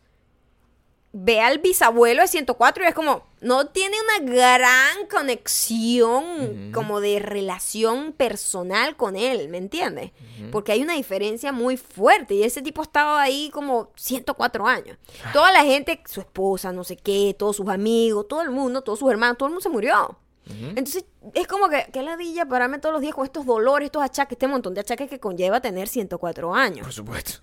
ve al bisabuelo de 104 y es como, no tiene una gran conexión como de relación personal con él, ¿me entiendes? Porque hay una diferencia muy fuerte y ese tipo estaba ahí como 104 años. Toda la gente, su esposa, no sé qué, todos sus amigos, todo el mundo, todos sus hermanos, todo el mundo se murió. Entonces, es como que, qué ladilla pararme todos los días con estos dolores, estos achaques, este montón de achaques que conlleva tener 104 años. Por supuesto.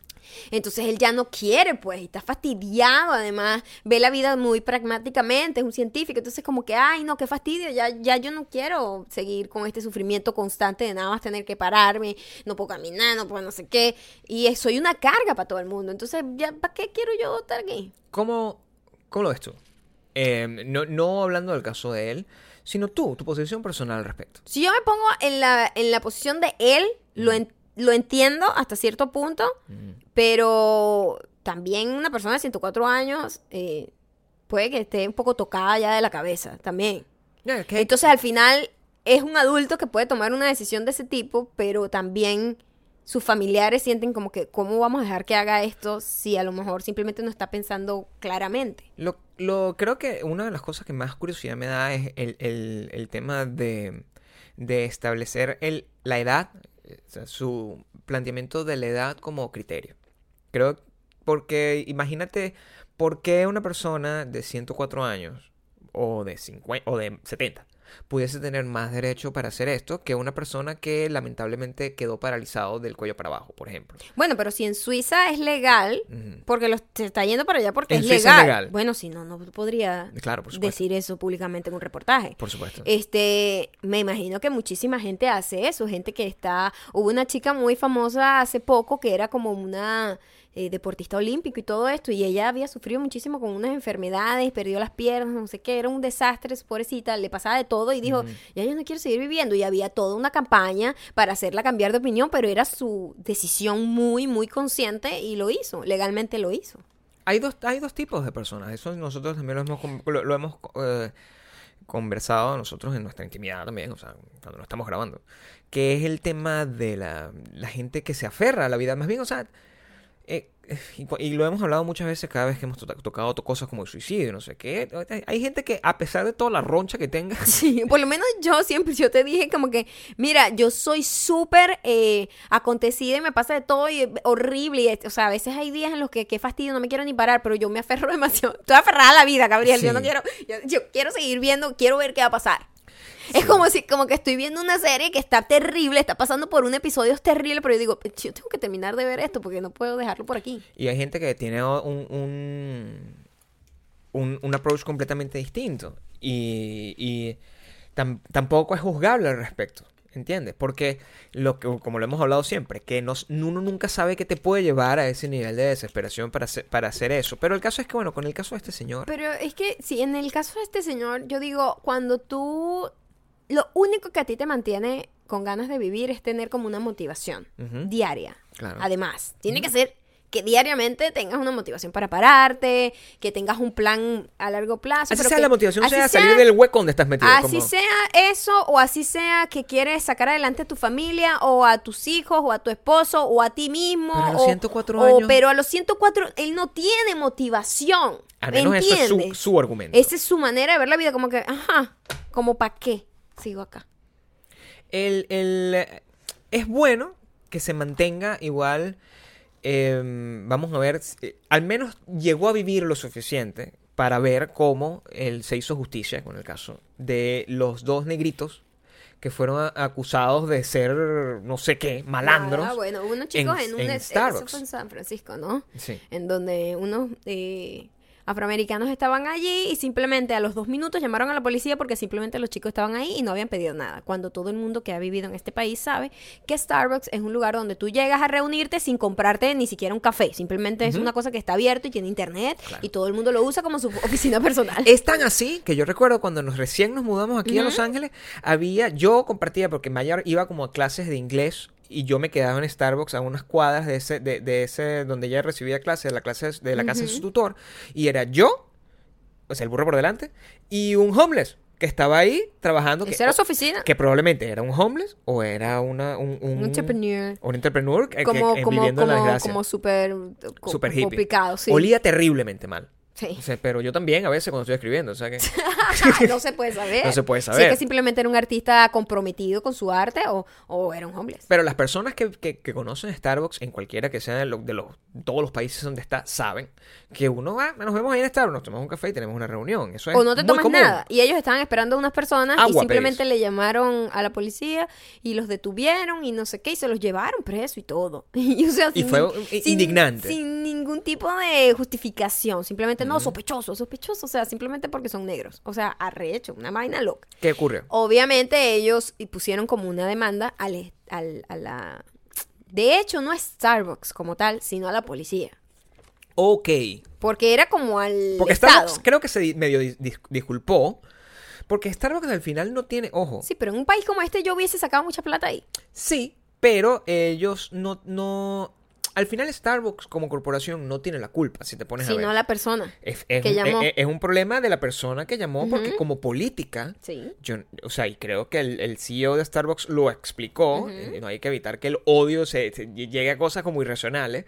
Entonces él ya no quiere, pues, y está fastidiado, además, ve la vida muy pragmáticamente, es un científico, entonces como que, ay, no, qué fastidio, ya, ya yo no quiero seguir con este sufrimiento constante de nada más tener que pararme, no puedo caminar, no puedo no sé qué, y soy una carga para todo el mundo, entonces, ya, ¿para qué quiero yo estar aquí? ¿Cómo, cómo lo ves tú? Eh, no, no hablando del caso de él, sino tú, tu posición personal al respecto. Si yo me pongo en la, en la posición de él, lo, en- lo entiendo hasta cierto punto, pero también una persona de 104 años eh, puede que esté un poco tocada ya de la cabeza también. Que- Entonces al final es un adulto que puede tomar una decisión de ese tipo, pero también sus familiares sienten como que, ¿cómo vamos a dejar que haga esto si a lo mejor simplemente no está pensando claramente? Lo, lo- creo que una de las cosas que más curiosidad me da es el, el- tema de, de establecer el, la edad, eh, o sea, su planteamiento de la edad como criterio. Creo, porque imagínate por qué una persona de 104 años o de 50 o de 70 pudiese tener más derecho para hacer esto que una persona que lamentablemente quedó paralizado del cuello para abajo, por ejemplo. Bueno, pero si en Suiza es legal, porque los, se está yendo para allá porque En es Suiza es legal. Bueno, si no, no podría Claro, por decir eso públicamente en un reportaje. Por supuesto. Este, me imagino que muchísima gente hace eso, gente que está, hubo una chica muy famosa hace poco que era como una eh, deportista olímpico y todo esto, y ella había sufrido muchísimo con unas enfermedades, perdió las piernas, no sé qué, era un desastre, su pobrecita, le pasaba de todo y dijo, ya yo no quiero seguir viviendo, y había toda una campaña para hacerla cambiar de opinión, pero era su decisión muy, muy consciente y lo hizo, legalmente lo hizo. Hay dos, hay dos tipos de personas. Eso nosotros también lo hemos, lo hemos eh, conversado nosotros en nuestra intimidad también, o sea, cuando no estamos grabando. Que es el tema de la, la gente que se aferra a la vida. Más bien, o sea, eh, y, lo hemos hablado muchas veces cada vez que hemos to- tocado to- cosas como el suicidio, no sé qué. Hay- gente que, a pesar de toda la roncha que tenga, Sí, por lo menos yo siempre, yo te dije como que, mira, yo soy súper eh, acontecida y me pasa de todo y horrible. y o sea, a veces hay días en los que qué fastidio, no me quiero ni parar, pero yo me aferro demasiado. Estoy aferrada a la vida, Gabriel. Yo no quiero, yo, yo quiero seguir viendo, quiero ver qué va a pasar. Es como si, como que estoy viendo una serie que está terrible, está pasando por un episodio terrible, pero yo digo, yo tengo que terminar de ver esto porque no puedo dejarlo por aquí. Y hay gente que tiene un, un, un, un approach completamente distinto. Y, y tam- tampoco es juzgable al respecto. ¿Entiendes? Porque, lo que, como lo hemos hablado siempre, que nos, uno nunca sabe qué te puede llevar a ese nivel de desesperación para hacer, para hacer eso. Pero el caso es que, bueno, con el caso de este señor, Pero es que, sí, en el caso de este señor, yo digo, cuando tú, lo único que a ti te mantiene con ganas de vivir es tener como una motivación diaria. Claro. Además, tiene que ser que diariamente tengas una motivación para pararte, que tengas un plan a largo plazo. así pero sea que- la motivación, así sea salir del hueco donde estás metido. Así como- sea eso, o así sea que quieres sacar adelante a tu familia, o a tus hijos, o a tu esposo, o a ti mismo. Pero a los o- 104 o- años- Pero a los 104, él no tiene motivación. Al menos eso es su, su argumento. Esa es su manera de ver la vida, como que, ajá, como para qué sigo acá. el, el- es bueno que se mantenga igual, eh, vamos a ver, eh, al menos llegó a vivir lo suficiente para ver cómo él se hizo justicia con el caso de los dos negritos que fueron acusados de ser no sé qué, malandros. Ah, bueno, unos chicos en, en- un... en eso Starbucks. fue en San Francisco, ¿no? Sí. En donde unos eh, afroamericanos estaban allí y simplemente a los dos minutos llamaron a la policía porque simplemente los chicos estaban ahí y no habían pedido nada. Cuando todo el mundo que ha vivido en este país sabe que Starbucks es un lugar donde tú llegas a reunirte sin comprarte ni siquiera un café. Simplemente es una cosa que está abierto y tiene internet Claro. y todo el mundo lo usa como su oficina personal. Es tan así que yo recuerdo cuando nos recién nos mudamos aquí a Los Ángeles, había, yo compartía, porque Maya iba como a clases de inglés y yo me quedaba en Starbucks a unas cuadras de ese, de, de ese, donde ella recibía clases, de la clase, de la casa de su tutor, y era yo, o sea, el burro por delante, y un homeless que estaba ahí trabajando. Que, era su oficina. que probablemente era un homeless o era una, un, un, un entrepreneur. un entrepreneur que, Como, que como, viviendo en la como, desgracia. como súper Super hippie. complicado, sí. Olía terriblemente mal. Sí. O sea, pero yo también a veces cuando estoy escribiendo, o sea que... no se puede saber. No se puede Si saber. es que simplemente era un artista comprometido con su arte o, o era un homeless. Pero las personas que, que- que conocen Starbucks, en cualquiera que sea de, lo- de los, todos los países donde está, saben que uno va, nos vemos ahí en Starbucks, nos tomamos un café y tenemos una reunión. Eso es o no te muy tomas común. nada. Y ellos estaban esperando a unas personas y Agua simplemente pedís. le llamaron a la policía y los detuvieron y no sé qué y se los llevaron preso y todo. Y, o sea, Y sin- fue sin- indignante. Sin ningún tipo de justificación. Simplemente, no, sospechoso, sospechoso. O sea, simplemente porque son negros. O sea, arrecho, una vaina loca. ¿Qué ocurrió? Obviamente ellos pusieron como una demanda al, al- a la... De hecho, no es Starbucks como tal, sino a la policía. Ok. Porque era como al Porque Estado. Starbucks creo que se di- medio dis- dis- disculpó. Porque Starbucks al final no tiene, ojo, Sí, pero en un país como este yo hubiese sacado mucha plata ahí. sí, pero ellos no, no, al final Starbucks como corporación no tiene la culpa, si te pones a ver. no la persona. Es, es que llamó. es- es un problema de la persona que llamó porque como política Sí. Yo, o sea, y creo que el, el CEO de Starbucks lo explicó. eh, no hay que evitar que el odio se, se llegue a cosas como irracionales.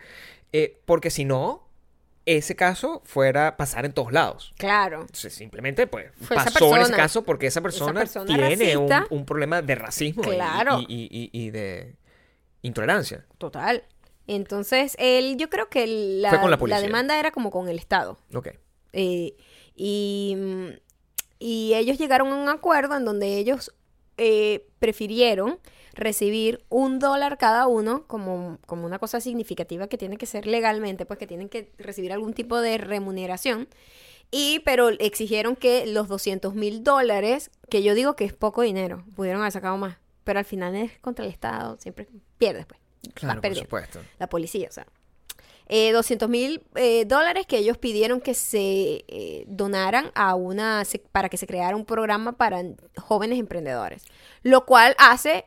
eh, porque si no, ese caso fuera a pasar en todos lados. Claro. Simplemente, pues, Fue pasó en ese persona. caso porque esa persona, persona tiene un, problema de racismo Claro. y, y- y- y de intolerancia. Total. Entonces, él, yo creo que la, con demanda era como con el Estado. Ok. Eh, y, y ellos llegaron a un acuerdo en donde ellos eh, prefirieron recibir un dólar cada uno como, como una cosa significativa que tiene que ser legalmente, pues que tienen que recibir algún tipo de remuneración. Y, pero exigieron que los 200 mil dólares, que yo digo que es poco dinero, pudieron haber sacado más. Pero al final es contra el Estado, siempre pierdes, pues. Claro, por supuesto. la policía, o sea. Eh, 200 mil eh, dólares que ellos pidieron que se eh, donaran a una, se- para que se creara un programa para jóvenes emprendedores. Lo cual hace,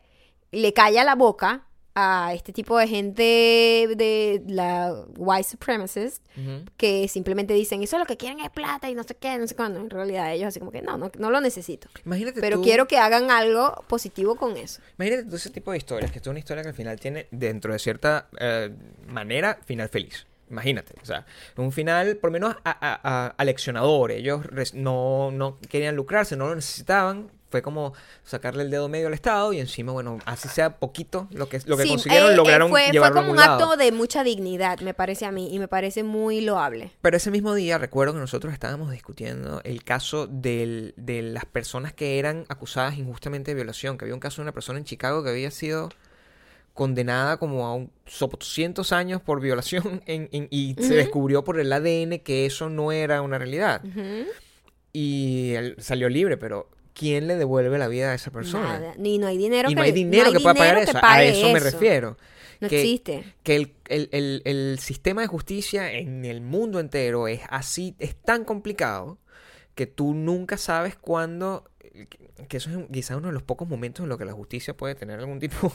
le calla la boca a este tipo de gente de la white supremacist Ujú. que simplemente dicen, eso lo que quieren es plata y no sé qué, no sé cuándo. En realidad ellos así como que no, no, no lo necesito. Imagínate Pero tú- quiero que hagan algo positivo con eso. Imagínate tú ese tipo de historias, que es una historia que al final tiene, dentro de cierta eh, manera, final feliz. Imagínate, o sea, un final por lo menos a- a- a- aleccionador. Ellos res- no, no querían lucrarse, no lo necesitaban. Fue como sacarle el dedo medio al Estado y encima, bueno, así sea poquito lo que, lo que Sí, consiguieron, eh, eh, lograron fue, fue llevarlo a como un lado. acto de mucha dignidad, me parece a mí, y me parece muy loable. Pero ese mismo día recuerdo que nosotros estábamos discutiendo el caso del- de las personas que eran acusadas injustamente de violación, que había un caso de una persona en Chicago que había sido condenada como a un, so- 200 años por violación en- en- y se descubrió por el ADN que eso no era una realidad. Y él salió libre, pero ¿quién le devuelve la vida a esa persona? Nada. Ni no hay dinero Y que no hay le- dinero hay que pueda pagar eso. que A eso me refiero. No que- existe. que el, el- el- el sistema de justicia en el mundo entero es así, es tan complicado que tú nunca sabes cuándo, que eso es quizás uno de los pocos momentos en los que la justicia puede tener algún tipo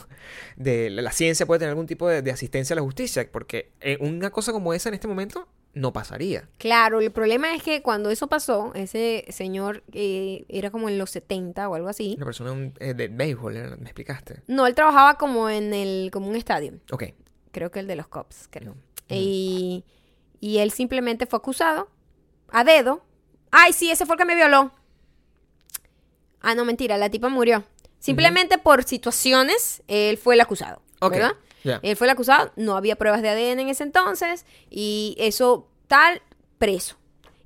de, la ciencia puede tener algún tipo de, de asistencia a la justicia, porque eh, una cosa como esa en este momento no pasaría. Claro, el problema es que cuando eso pasó, ese señor eh, era como en los 70 o algo así. Una persona eh, de béisbol, ¿eh? ¿me explicaste? No, él trabajaba como en el, como un estadio. Ok. Creo que el de los Cops, creo. Ujú. Y, y él simplemente fue acusado a dedo. Ay, sí, ese fue el que me violó. Ah, no, mentira, la tipa murió. Simplemente por situaciones, él fue el acusado. Ok. ¿Verdad? Él fue el acusado, no había pruebas de ADN en ese entonces y eso tal, preso.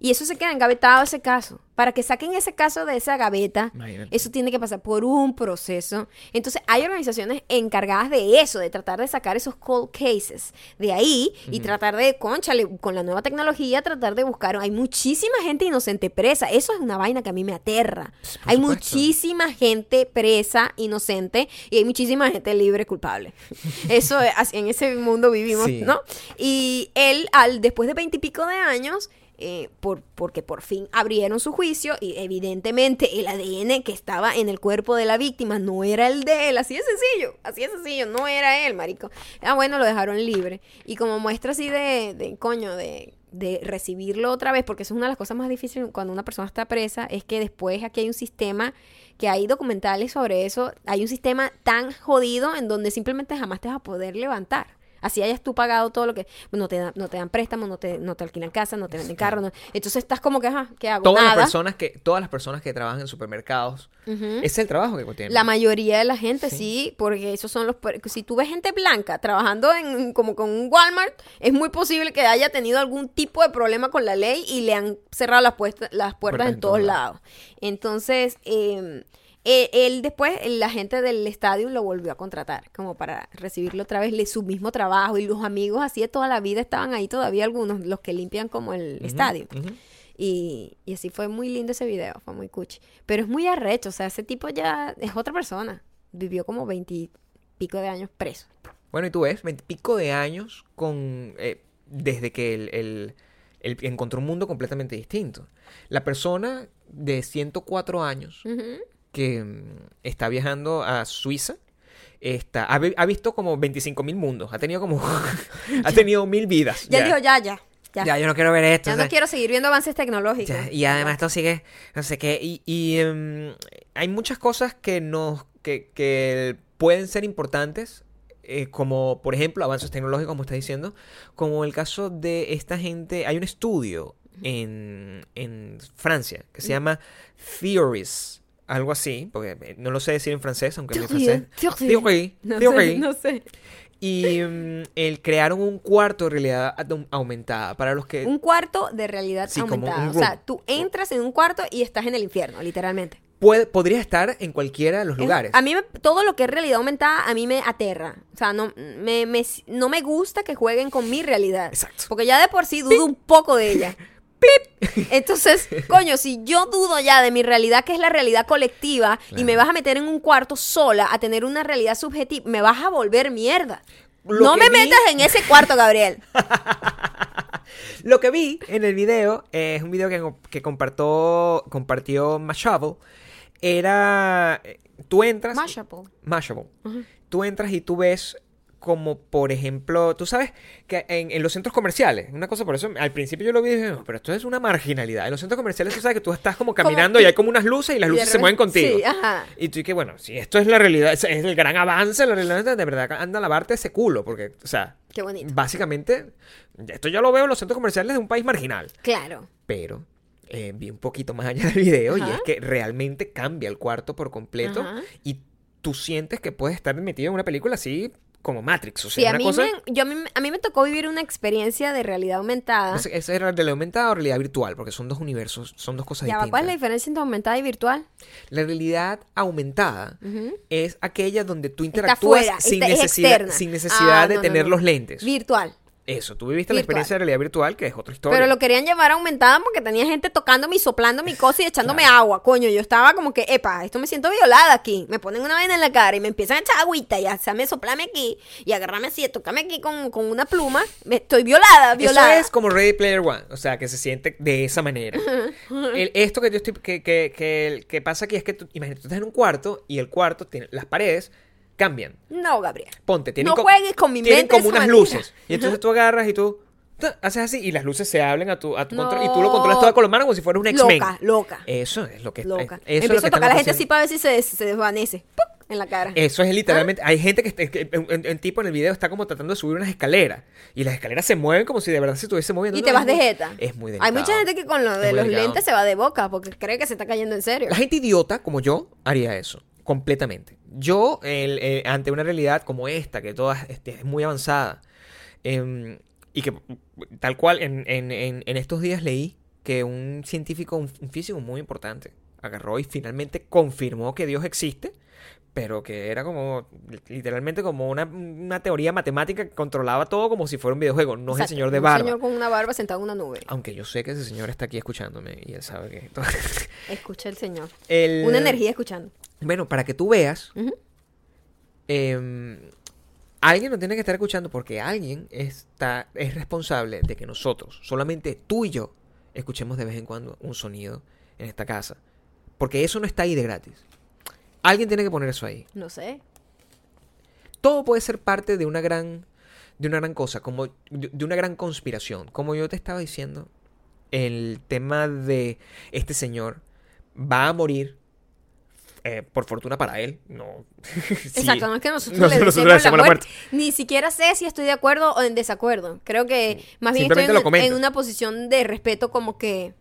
Y eso se queda engavetado ese caso. Para que saquen ese caso de esa gaveta, Imagínate. eso tiene que pasar por un proceso. Entonces, hay organizaciones encargadas de eso, de tratar de sacar esos cold cases de ahí y tratar de, conchale, con la nueva tecnología, tratar de buscar. Hay muchísima gente inocente presa. Eso es una vaina que a mí me aterra. por hay supuesto. muchísima gente presa, inocente, y hay muchísima gente libre, culpable. Eso es, así- en ese mundo vivimos, Sí. ¿no? Y él, al después de veintipico de años, eh, por, porque por fin abrieron su juicio y evidentemente el ADN que estaba en el cuerpo de la víctima no era el de él, así de sencillo, así de sencillo, no era él, marico. Ah, bueno, lo dejaron libre. Y como muestra así de, de coño, de, de recibirlo otra vez, porque eso es una de las cosas más difíciles cuando una persona está presa, es que después aquí hay un sistema que hay documentales sobre eso, hay un sistema tan jodido en donde simplemente jamás te vas a poder levantar. Así hayas tú pagado todo lo que... No te, dan- no te dan préstamos, no te, no te alquilan casa, no te venden carro. no- Entonces estás como que, ajá, ¿qué hago? Todas las personas que, todas las personas que trabajan en supermercados, ese es el trabajo que tienen. La mayoría de la gente Sí. sí. porque esos son los... Si tú ves gente blanca trabajando en como con un Walmart, es muy posible que haya tenido algún tipo de problema con la ley y le han cerrado las, puestas, las puertas en todos lados. Entonces, eh, él después, la gente del estadio lo volvió a contratar, como para recibirlo otra vez, su mismo trabajo, y los amigos así de toda la vida estaban ahí todavía algunos, los que limpian como el estadio. Y, y así fue muy lindo ese video, fue muy cuchi. Pero es muy arrecho, o sea, ese tipo ya es otra persona. Vivió como veintipico de años preso. Bueno, y tú ves, veintipico de años con eh, desde que él, él- él encontró un mundo completamente distinto. La persona de 104 años. Que mm, está viajando a Suiza, está, ha, vi- ha visto como 25 mil mundos, ha tenido como, ha tenido mil vidas. Ya, dijo, ya, ya, ya. Ya, yo no quiero ver esto. Ya o no quiero seguir viendo avances tecnológicos. ya, y además esto sigue, no sé qué, y, y, em, hay muchas cosas que nos, que, que pueden ser importantes, eh, como por ejemplo avances tecnológicos, como está diciendo, como el caso de esta gente, hay un estudio en, en Francia que se llama Theories, algo así, porque eh, no lo sé decir en francés, aunque mi francés... Theory, No sé, no sé. Y mm, el crearon un cuarto de realidad au- aumentada para los que... Un cuarto de realidad Sí, aumentada. O sea, tú entras en un cuarto y estás en el infierno, literalmente. puede, podría estar en cualquiera de los Es- lugares. A mí me- todo lo que es realidad aumentada a mí me aterra. O sea, no me, me- no me gusta que jueguen con mi realidad. Exacto. Porque ya de por sí dudo un poco de ella. Entonces, coño, si yo dudo ya de mi realidad, que es la realidad colectiva, y me vas a meter en un cuarto sola a tener una realidad subjetiva, me vas a volver mierda. Lo no me vi- metas en ese cuarto, Gabriel. Lo que vi en el video, eh, es un video que, que compartió, compartió Mashable, era... eh, Tú entras... Mashable. Mashable. Tú entras y tú ves como, por ejemplo, tú sabes que en, en los centros comerciales, una cosa por eso, al principio yo lo vi y dije, "No, pero esto es una marginalidad. En los centros comerciales tú sabes que tú estás como caminando y hay como unas luces y las luces se mueven contigo. Sí, ajá. Y tú y que, bueno, si esto es la realidad, es, el gran avance, la realidad, de verdad, anda a lavarte ese culo, porque, o sea, Qué bonito. básicamente, esto ya lo veo en los centros comerciales de un país marginal. Claro. Pero eh, vi un poquito más allá del video y es que realmente cambia el cuarto por completo Ajá. y tú sientes que puedes estar metido en una película así como Matrix. O sea, Sí, a una mí, cosa... me, yo, a, mí, a mí me tocó vivir una experiencia de realidad aumentada. ¿Esa esa era realidad aumentada o realidad virtual? Porque son dos universos, son dos cosas Ya distintas. ¿cuál es la diferencia entre aumentada y virtual? La realidad aumentada es aquella donde tú interactúas fuera, sin, es necesidad, sin necesidad Ah, de no, no, tener no. los lentes. Virtual. Eso, tú viviste la experiencia de realidad virtual, que es otra historia. Pero lo querían llevar aumentada porque tenía gente tocándome y soplando mi cosa y echándome agua. Coño, yo estaba como que, epa, esto me siento violada aquí. Me ponen una vaina en la cara y me empiezan a echar agüita y hacerme soplame aquí y agarrarme así, tocarme aquí con, con una pluma. Me, estoy violada, violada. Eso es como Ready Player One, o sea, que se siente de esa manera. El- esto que yo estoy, que, que, que, que pasa aquí es que tú, imagínate, tú estás en un cuarto y el cuarto tiene, las paredes cambian. No, Gabriel. Ponte, tienen, No co- juegues con mi tienen mente de como esa unas manera. luces. Y entonces tú agarras y tú ta, haces así y las luces se hablan a tu, a tu No. control y tú lo controlas todo con las manos como si fueras un X-Men. Loca, loca. Eso es lo que loca. Eso es Empiezo lo que a tocar a la gente estamos así para ver si se, se desvanece. En la cara. Eso es literalmente. Hay gente que, está- que un, un- un tipo en el video está como tratando de subir unas escaleras. Y las escaleras se mueven como si de verdad se estuviese moviendo. Y No, te es vas de muy- jeta. Es muy Hay delicado. mucha gente que con lo de muy los delicado. lentes se va de boca porque cree que se está cayendo en serio. La gente idiota, como yo, haría eso. completamente. Yo, el- eh, ante una realidad como esta, que toda este, es muy avanzada, em, y que tal cual en, en- en- en estos días leí que un científico, un, un físico muy importante, agarró y finalmente confirmó que Dios existe, pero que era como literalmente como una, una teoría matemática que controlaba todo como si fuera un videojuego, no es el señor de un barba. señor con una barba sentado en una nube. Aunque yo sé que ese señor está aquí escuchándome y él sabe que... Escucha el señor. El- Una energía escuchando. Bueno, para que tú veas, em, alguien nos tiene que estar escuchando porque alguien está, es responsable de que nosotros, solamente tú y yo, escuchemos de vez en cuando un sonido en esta casa. Porque eso no está ahí de gratis. Alguien tiene que poner eso ahí. No sé. Todo puede ser parte de una gran, de una gran cosa, como de una gran conspiración. Como yo te estaba diciendo, el tema de este señor va a morir. Eh, por fortuna para él, no. Sí. Exacto, no es que nosotros, Nosotros- le nosotros deseemos le deseamos la la muerte. Ni siquiera sé si estoy de acuerdo o en desacuerdo. Creo que más bien estoy en, en una posición de respeto como que...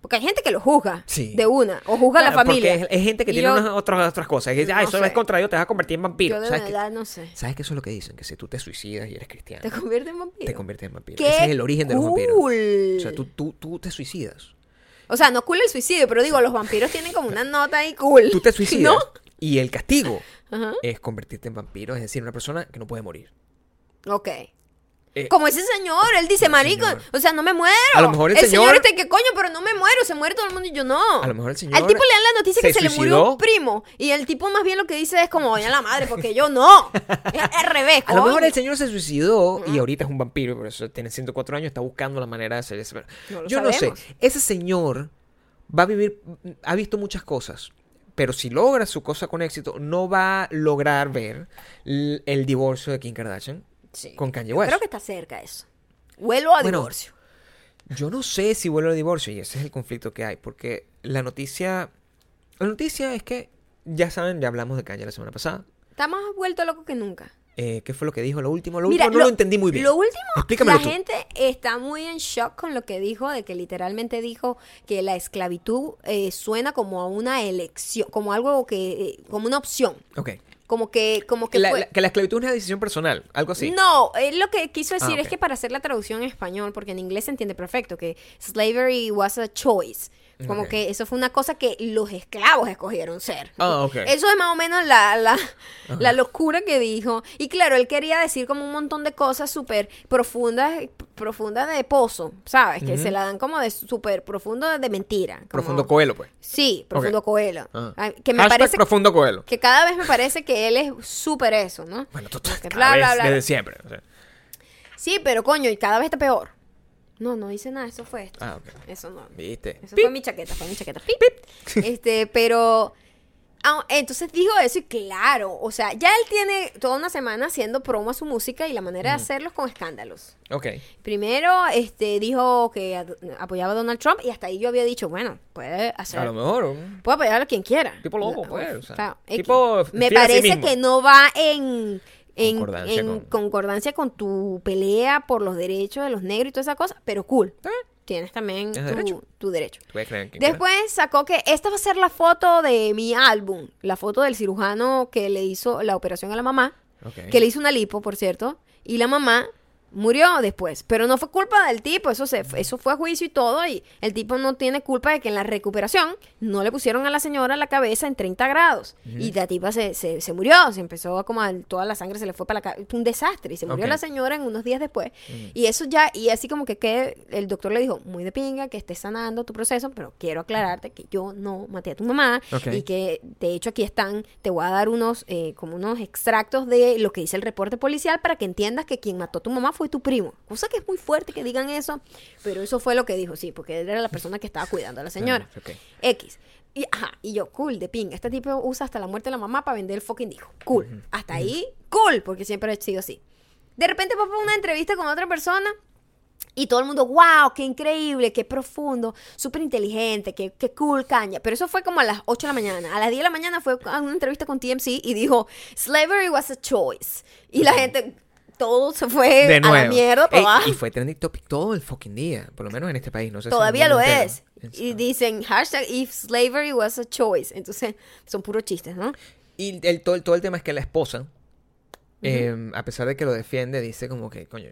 Porque hay gente que lo juzga Sí. de una, o juzga a la Claro, familia. Es, es gente que Y tiene yo- unas otras, otras cosas. Que dice, ah, No eso sé. es contra Dios, te vas a convertir en vampiro. Yo de ¿Sabes, que, verdad no sé. ¿Sabes que eso es lo que dicen? Que si tú te suicidas y eres cristiano, ¿Te convierte en vampiro? te conviertes en vampiro. ¡Qué Ese es el origen de los vampiros. cool! O sea, tú, tú, tú te suicidas. O sea, no cool el suicidio, pero digo, los vampiros tienen como una nota ahí cool. Tú te suicidas. ¿No? Y el castigo Ajá. es convertirte en vampiro, es decir, una persona que no puede morir. Ok. Eh, Como ese señor, él dice, el marico, señor. o sea, no me muero. A lo mejor el señor... señor- este que coño, pero no me muero, se muere todo el mundo y yo no. A lo mejor el señor Al tipo le dan la noticia que se se le murió un primo. Y el tipo más bien lo que dice es como, oye la madre, porque yo no. Es al revés, A lo mejor el señor se suicidó y ahorita es un vampiro, por eso tiene 104 años, está buscando la manera de hacer eso. No Yo no sé, ese señor va a vivir, ha visto muchas cosas, pero si logra su cosa con éxito, no va a lograr ver el divorcio de Kim Kardashian Sí. con Kanye Yo West. Creo que está cerca eso. Vuelvo a Bueno, divorcio. Yo no sé si vuelve al divorcio y ese es el conflicto que hay, porque la noticia, la noticia es que, ya saben, ya hablamos de Kanye la semana pasada. Está más vuelto loco que nunca. Eh, ¿Qué fue lo que dijo? Lo último, lo Mira, último no lo, entendí muy bien. Lo último, Explícamelo la tú. gente está muy en shock con lo que dijo, de que literalmente dijo que la esclavitud eh, suena como a una elección, como algo que, eh, como una opción, Ok. Como que, como que La- fue. la- que la esclavitud es una decisión personal, algo así. No, él lo que quiso decir Ah, es que para hacer la traducción en español, porque en inglés se entiende perfecto, que slavery was a choice. Como Ok. que eso fue una cosa que los esclavos escogieron ser. Ah, ok. Eso es más o menos la, la, la locura que dijo. Y claro, él quería decir como un montón de cosas súper profundas, profundas de pozo, ¿sabes? Que se la dan como de súper profundo de mentira. como- Profundo coelo, pues. Sí, profundo coelo. Ah. Ay, Que me Hashtag parece profundo coelo. que cada vez me parece que él es súper eso, ¿no? Bueno, tú, cada bla, vez, bla, desde siempre. o sea. Sí, pero coño, y cada vez está peor. No, no hice nada, eso fue esto. Ah, ok. Eso no. ¿Viste? Eso Pip. fue mi chaqueta, fue mi chaqueta. Pip. Este, pero. ah, entonces dijo eso y claro, o sea, ya él tiene toda una semana haciendo promo a su música y la manera de hacerlo es con escándalos. Ok. Primero, este, dijo que ad- apoyaba a Donald Trump y hasta ahí yo había dicho, bueno, puede hacer. A lo mejor. Puede apoyar a quien quiera. Tipo loco, No, pues, o sea, tipo. Me sí parece que no va en, en, Concordancia en con- concordancia con tu pelea por los derechos de los negros y toda esa cosa, pero cool. Tienes también tu derecho. tu. Después sacó que esta va a ser la foto de mi álbum, la foto del cirujano que le hizo la operación a la mamá, Ok. que le hizo una lipo, por cierto, y la mamá murió después, pero no fue culpa del tipo, eso se eso fue a juicio y todo y el tipo no tiene culpa de que en la recuperación no le pusieron a la señora la cabeza en 30 grados. Y la tipa se, se, se murió, se empezó a como toda la sangre se le fue para la cabeza, un desastre y se murió la señora en unos días después. Y eso ya y así como que, que el doctor le dijo muy de pinga que estés sanando tu proceso, pero quiero aclararte que yo no maté a tu mamá y que de hecho aquí están, te voy a dar unos eh, como unos extractos de lo que dice el reporte policial para que entiendas que quien mató a tu mamá fue tu primo. Cosa que es muy fuerte que digan eso, pero eso fue lo que dijo, sí, porque él era la persona que estaba cuidando a la señora. Ah, ok. X. Y, ajá, y yo, cool, de pinga. Este tipo usa hasta la muerte de la mamá para vender el fucking dijo. Cool. Hasta ahí, cool, porque siempre ha sido así. De repente va para una entrevista con otra persona y todo el mundo, wow, qué increíble, qué profundo, súper inteligente, qué, qué cool caña. Pero eso fue como a las 8 de la mañana. A las 10 de la mañana fue a una entrevista con TMC y dijo, slavery was a choice. Y la gente, todo se fue De a la mierda para Ey, abajo. y fue trending topic todo el fucking día. Por lo menos en este país. No sé si Todavía lo entero. es. Y dicen hashtag if slavery was a choice. Entonces, son puros chistes, ¿no? Y el, todo, el- todo el tema es que la esposa, eh, a pesar de que lo defiende, dice como que, coño,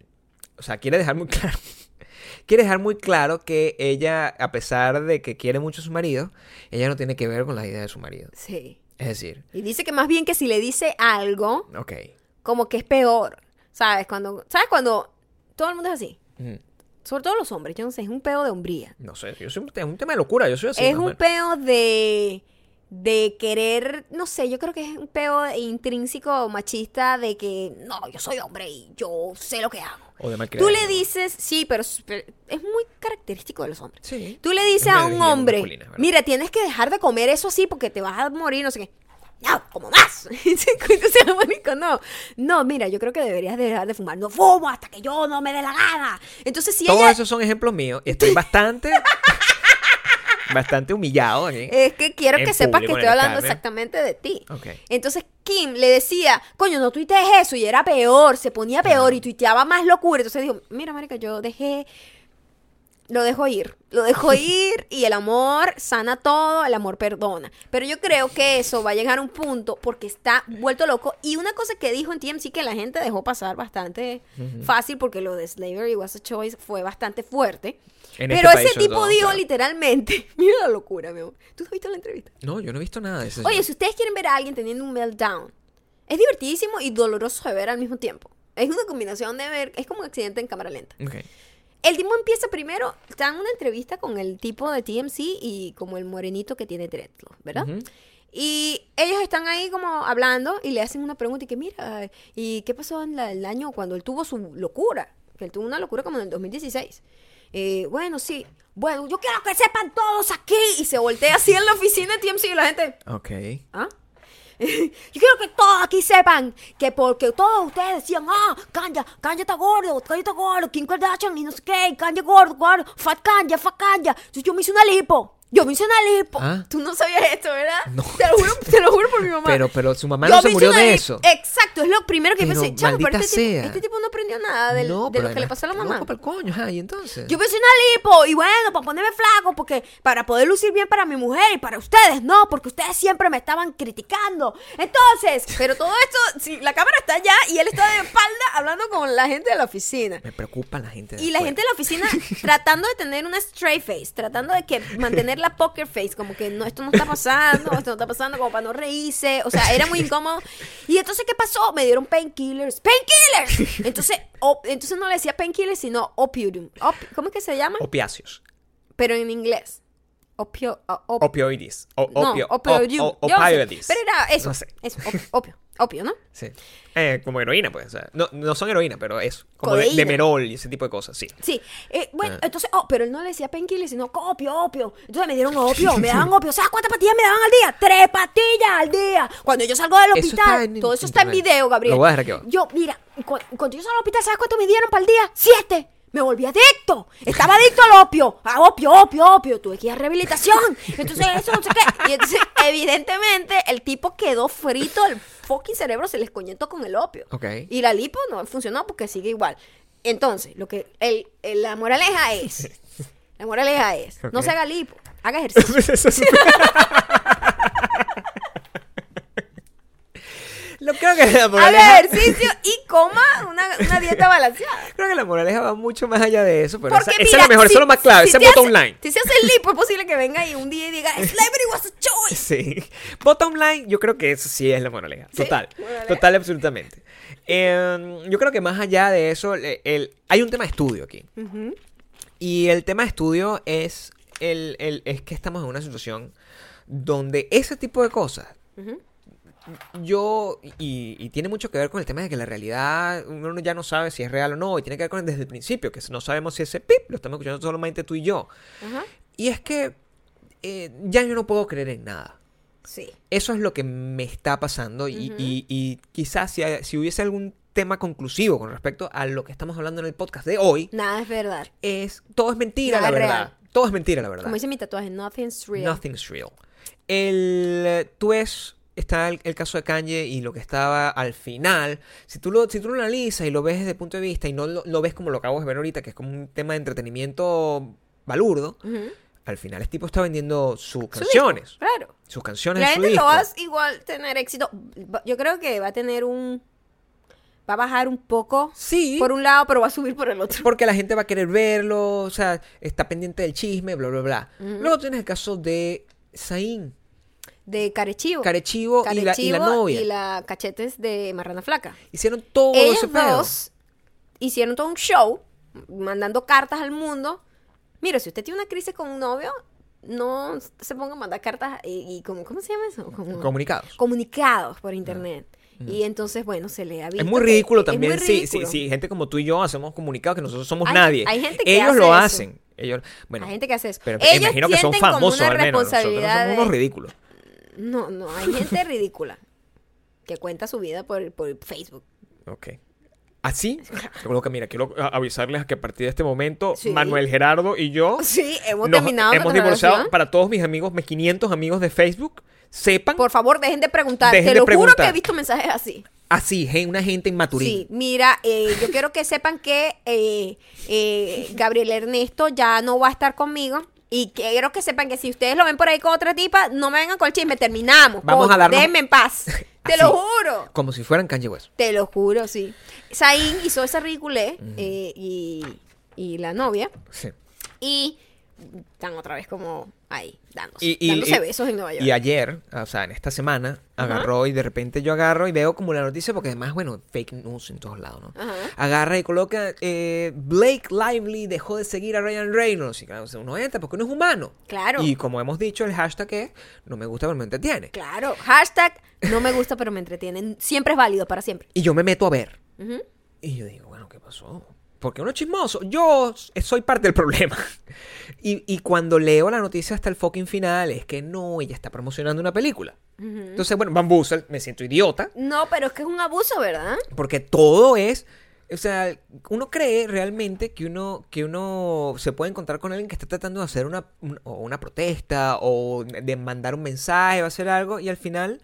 o sea, quiere dejar muy claro, quiere dejar muy claro que ella, a pesar de que quiere mucho a su marido, ella no tiene que ver con las ideas de su marido. Sí. Es decir, Y dice que más bien que si le dice algo, ok. como que es peor. ¿Sabes? Cuando, ¿Sabes cuando todo el mundo es así? Sobre todo los hombres, yo no sé, es un peo de hombría. No sé, yo soy un, es un tema de locura, yo soy así. es un peo de de querer, no sé, yo creo que es un peo intrínseco machista de que no, yo soy hombre y yo sé lo que hago. O de Tú le dices, sí, pero es pero es muy característico de los hombres. Sí. Tú le dices a un hombre, mira, tienes que dejar de comer eso así porque te vas a morir, no sé qué. No, como más. Entonces, marico, no. No, mira, yo creo que deberías dejar de fumar. No fumo hasta que yo no me dé la gana. Entonces, si Todos ella... esos son ejemplos míos y estoy bastante, bastante humillado aquí. Es que quiero que sepas que estoy hablando exactamente de ti. Entonces Kim le decía, coño, no tuitees eso, y era peor, se ponía peor y tuiteaba más locura. Entonces dijo, mira, marica, yo dejé, lo dejo ir, lo dejo ir y el amor sana todo, el amor perdona. Pero yo creo que eso va a llegar a un punto porque está vuelto loco. Y una cosa que dijo en TMC que la gente dejó pasar bastante fácil porque lo de Slavery Was a Choice fue bastante fuerte. En Pero este ese tipo todo, dijo claro. literalmente, mira la locura, mi amor. ¿Tú has visto la entrevista? No, yo no he visto nada de eso. Oye, si ustedes quieren ver a alguien teniendo un meltdown, es divertidísimo y doloroso de ver al mismo tiempo. Es una combinación de ver, es como un accidente en cámara lenta. Ok. El tipo empieza primero, está en una entrevista con el tipo de TMC y como el morenito que tiene dreadlocks, ¿verdad? Y ellos están ahí como hablando y le hacen una pregunta y que mira, ¿y qué pasó en la- el año cuando él tuvo su locura? Que él tuvo una locura como en el 2016. Eh, bueno, sí. Bueno, yo quiero que sepan todos aquí. Y se voltea así en la oficina de TMC y la gente... Ok. ¿Ah? Yo quiero que todos aquí sepan que porque todos ustedes decían, ah, Kanye, Kanye está gordo, Kanye está gordo, Kim Kardashian y no sé qué, Kanye gordo, gordo, fat Kanye, fat Kanye. Entonces yo me hice una lipo. Yo me hice una lipo. Ah. Tú no sabías esto, ¿verdad? No. Te lo juro, te lo juro por mi mamá. Pero, pero su mamá Yo no se murió de eso. Exacto, es lo primero que Pero, pensé. Chamo, pero este tipo, este tipo no aprendió nada del- no, de lo que le pasó a la mamá. pa'l coño, ajá, y entonces. Yo me hice una lipo y bueno, para ponerme flaco, porque para poder lucir bien para mi mujer y para ustedes, no, porque ustedes siempre me estaban criticando. Entonces, pero todo esto, si la cámara está allá y él está de espalda hablando con la gente de la oficina. Me preocupa la gente. de Y la gente de la oficina tratando de tener una straight face, tratando de que mantener la poker face, como que no, esto no está pasando, esto no está pasando, como para no reírse. O sea, era muy incómodo. Y entonces, ¿qué pasó? Me dieron painkillers. ¡Painkillers! Entonces, op- entonces no le decía painkillers, sino opium. Op- ¿Cómo es que se llama? Opiáceos. Pero en inglés. Opio. op- Opioides. O, no, opio, opioidium. op- opioides. Pero era eso. No sé. Eso, op- opio. Opio, ¿no? Sí. Eh, como heroína, pues. o sea, no, no son heroína, pero eso. Como de, de merol y ese tipo de cosas, sí. Sí, eh, bueno, Ah. entonces, oh, pero él no le decía painkiller, sino opio, opio. Entonces me dieron opio, me daban opio. ¿Sabes cuántas pastillas me daban al día? Tres pastillas al día. Cuando yo salgo del Eso hospital, en todo eso está en internet. video, Gabriel. Lo voy a dejar aquí abajo. Yo, mira, cu- cuando yo salgo del hospital, ¿sabes cuánto me dieron para el día? Siete. Me volví adicto. Estaba adicto al opio. A opio, opio, opio. Tuve que ir a rehabilitación. Entonces, eso no sé qué. Y entonces, evidentemente, el tipo quedó frito. El fucking cerebro se les coñetó con el opio. Ok. Y la lipo no funcionó porque sigue igual. Entonces, lo que el, el- la moraleja es, la moraleja es, no se haga lipo, haga ejercicio. Eso es- Lo creo que la haga moraleja, ejercicio y coma una, una dieta balanceada. creo que la moraleja va mucho más allá de eso, pero Porque esa mira, es la mejor, si- esa es lo más clave, si ese bottom hace- line. Si se hace el lipo, es posible que venga y un día y diga, slavery was a choice. Sí. Bottom line, yo creo que eso sí es la moraleja. Sí, Total. moraleja. Total, absolutamente. Eh, yo creo que más allá de eso, el- el- hay un tema de estudio aquí. Y el tema de estudio es, el, el- es que estamos en una situación donde ese tipo de cosas. Yo, y, y tiene mucho que ver con el tema de que la realidad uno ya no sabe si es real o no, y tiene que ver con desde el principio, que no sabemos si ese pip lo estamos escuchando solamente tú y yo. Ajá. Y es que eh, ya yo no puedo creer en nada. Sí. Eso es lo que me está pasando y, y- y quizás si, si hubiese algún tema conclusivo con respecto a lo que estamos hablando en el podcast de hoy, Nada es verdad. es todo es mentira, Nada la es verdad. real. Todo es mentira, la verdad. Como dice mi tatuaje, nothing's real. Nothing's real. El, eh, tú ves, está el, el caso de Kanye y lo que estaba al final. Si tú lo, si tú lo analizas y lo ves desde el punto de vista y no lo, lo ves como lo acabo de ver ahorita, que es como un tema de entretenimiento balurdo, al final el tipo está vendiendo sus Su disco, canciones. Claro. sus canciones, La su gente disco. lo va a igual tener éxito. Yo creo que va a tener un. Va a bajar un poco Sí. por un lado, pero va a subir por el otro. Porque la gente va a querer verlo, o sea, está pendiente del chisme, bla, bla, bla. Luego tienes el caso de Zayn, De Carechivo. Carechivo, y, la, y la Carechivo novia. y la cachetes de Marrana Flaca. Hicieron todo Ellos ese pedo. dos hicieron todo un show mandando cartas al mundo. Mira, si usted tiene una crisis con un novio, no se ponga a mandar cartas y, y como, ¿cómo se llama eso? Como- Comunicados. comunicados por internet. Y entonces, bueno, se le ha visto Es muy ridículo también. muy Sí, sí, sí. Gente como tú y yo hacemos comunicados que nosotros somos Hay- nadie. hay gente que Ellos hace lo eso. hacen. Ellos, bueno, Hay gente que hace eso. pero Ellos imagino que son famosos al menos. Nosotros responsabilidad somos unos ridículos. No, no, hay gente ridícula que cuenta su vida por, por Facebook. Ok. Así, creo que mira, quiero a- avisarles que a partir de este momento, Sí. Manuel Gerardo y yo Sí, hemos nos terminado hemos divorciado relación. para todos mis amigos, mis 500 amigos de Facebook, sepan Por favor, dejen de preguntar. Dejen Te de lo juro preguntar. que he visto mensajes así. así, una gente inmaturín. Sí, mira, eh, yo quiero que sepan que eh, eh, Gabriel Ernesto ya no va a estar conmigo. Y quiero que sepan que si ustedes lo ven por ahí con otra tipa, no me vengan con el chisme, terminamos. Vamos a darnos- Déjenme en paz. Te Así. lo juro. Como si fueran Kanye West. Te lo juro, sí. Zayn hizo esa ridiculez eh, y, y la novia. Sí. Y están otra vez como ahí, dándose, Y, y- dándose y- besos en Nueva York. y ayer, o sea, en esta semana, agarró y de repente yo agarro y veo como la noticia, porque además, bueno, fake news en todos lados, ¿no? Ajá. Agarra y coloca, eh, Blake Lively dejó de seguir a Ryan Reynolds. Y claro, uno entra porque uno es humano. Claro. Y como hemos dicho, el hashtag es, no me gusta, pero me entretiene. Claro, hashtag no me gusta pero me entretienen. Siempre es válido, para siempre. Y yo me meto a ver. Y yo digo, bueno, ¿qué pasó? Porque uno es chismoso. Yo soy parte del problema. Y, y cuando leo la noticia hasta el fucking final, es que no, ella está promocionando una película. Entonces, bueno, Bambuzel, me siento idiota. No, pero es que es un abuso, ¿verdad? Porque todo es. O sea, uno cree realmente que uno, que uno se puede encontrar con alguien que está tratando de hacer una, una protesta o de mandar un mensaje o hacer algo y al final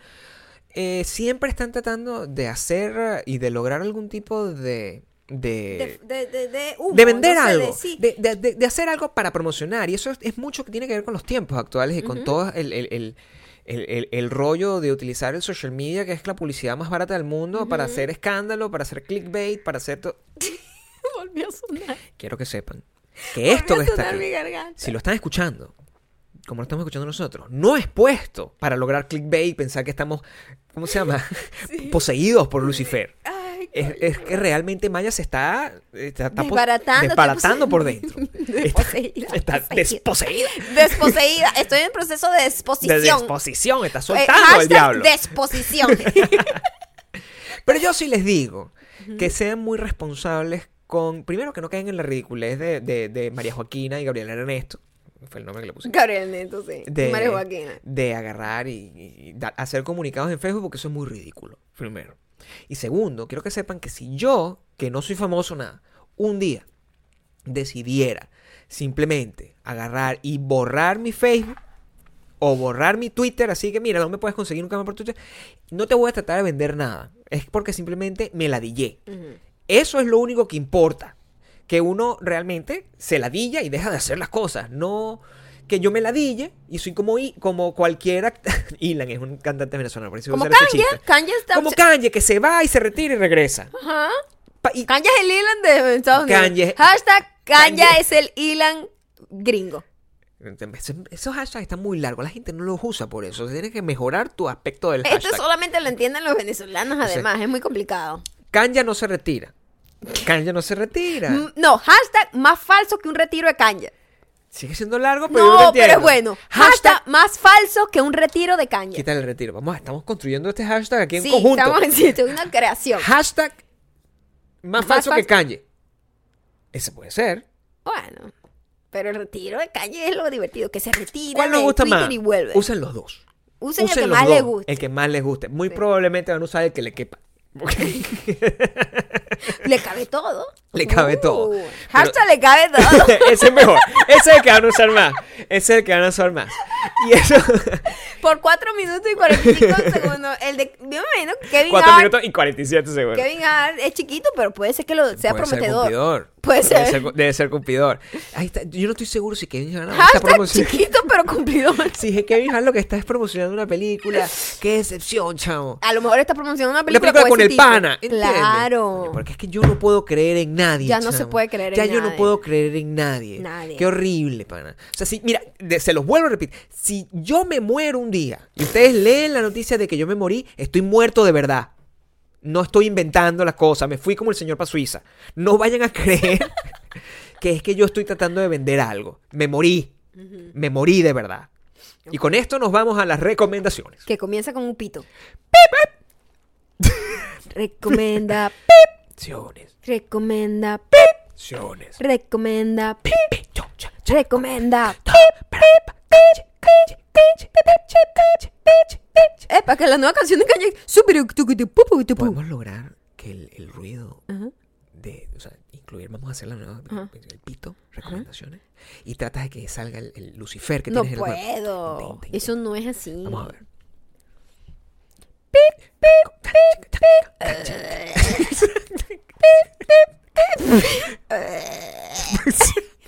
eh, siempre están tratando de hacer y de lograr algún tipo de... De, de, de, de humo, de vender no sé, algo, de- sí. hacer algo para promocionar. Y eso es, es mucho que tiene que ver con los tiempos actuales y con todo el, el- el- el- el- el rollo de utilizar el social media, que es la publicidad más barata del mundo, para hacer escándalo, para hacer clickbait, para hacer todo. Volvió a sonar. Quiero que sepan que esto que está aquí, si lo están escuchando, como lo estamos escuchando nosotros, no es puesto para lograr clickbait, pensar que estamos, ¿cómo se llama? Poseídos por Lucifer. Ay, Es, es que realmente Maya se está, está, está Desbaratando, desbaratando por dentro. Desposeída, Está, está desposeída. desposeída. Estoy en proceso de De desposición. está Eh, soltando al hashtag diablo. Desposición. Pero yo sí les digo que sean muy responsables con, primero que no caigan en la ridiculez de, de, de María Joaquina y Gabriel Ernesto, fue el nombre que le puse. Gabriel Neto, sí. De, María Joaquina. de agarrar y, hacer comunicados en Facebook porque eso es muy ridículo, primero. Y segundo, quiero que sepan que si yo, que no soy famoso nada, un día decidiera simplemente agarrar y borrar mi Facebook o borrar mi Twitter, así que mira, no me puedes conseguir nunca más por Twitter, no te voy a tratar de vender nada. Es porque simplemente me ladillé. Ujú. Eso es lo único que importa. Que uno realmente se ladilla y deja de hacer las cosas. No que yo me ladille y soy como, I- como cualquiera. Ilan es un cantante venezolano, por eso Como Kanye. Kanye está... Como Kanye, que se va y se retira y regresa. Ajá. Pa- y- Kanye es el Ilan de Estados Unidos. Kanye- Hashtag Kanye, Kanye- es el Ilan gringo. Esos- hashtags están muy largos, la gente no los usa por eso. Tienes que mejorar tu aspecto del Esto hashtag. solamente lo entienden los venezolanos, además. Es muy complicado. Kanye no se retira. Kanye no se retira. No, hashtag más falso que un retiro de Kanye. Sigue siendo largo, pero yo No, entiendo. pero es bueno. Hashtag más falso que un retiro de Kanye. Quítale el retiro. Vamos, estamos construyendo este hashtag aquí en Sí, conjunto. estamos en una creación. Hashtag más, Más falso que. Kanye. Ese puede ser. Bueno, pero el retiro de Kanye es lo divertido, que se retira ¿Cuál nos gusta Twitter más? y vuelve. Usen los dos. Usen el que más dos, les guste. El que más les guste. Muy Sí. probablemente van a usar el que le quepa. Le cabe todo. Le cabe todo. Uh, hashtag le cabe todo. ese es mejor. Ese es el que van a usar más. Ese es el que van a usar más. Y eso. Por 4 minutos y 45 segundos. El de. Yo me imagino que Kevin 4 Hart. minutos y 47 segundos. Kevin Hart es chiquito, pero puede ser que lo sea Puede ser prometedor. cumplidor. Puede Debe ser. Debe ser cumplidor. Ahí está. Yo no estoy seguro si Kevin Hart está Hashtag promocionando. chiquito, pero cumplidor. Si es Kevin Hart lo que está es promocionando una película. Qué decepción, chavo. A lo mejor está promocionando una La película, película con ese el pana. ¿entiendes? Claro. Porque es que yo no puedo creer en nadie. Ya no se chamo. puede creer en Ya yo no nadie. puedo creer en nadie. Nadie. Qué horrible, pana. O sea, si, mira, de- se los vuelvo a repetir. Si yo me muero un día y ustedes leen la noticia de que yo me morí, estoy muerto de verdad. No estoy inventando las cosas. Me fui como el señor para Suiza. No vayan a creer que es que yo estoy tratando de vender algo. Me morí. Me morí de verdad. Y con esto nos vamos a las recomendaciones. Que comienza con un pito. Recomienda, Recomendaciones. recomienda, Recomendaciones. recomienda, Epa, que la nueva canción de Kanye. Podemos lograr que el, el ruido Ajá. de, o sea, incluir, vamos a hacer la nueva, Ajá. el pito, recomendaciones, y tratas de que salga el, el Lucifer que No tienes en el puedo. Eso no es así. Vamos a ver.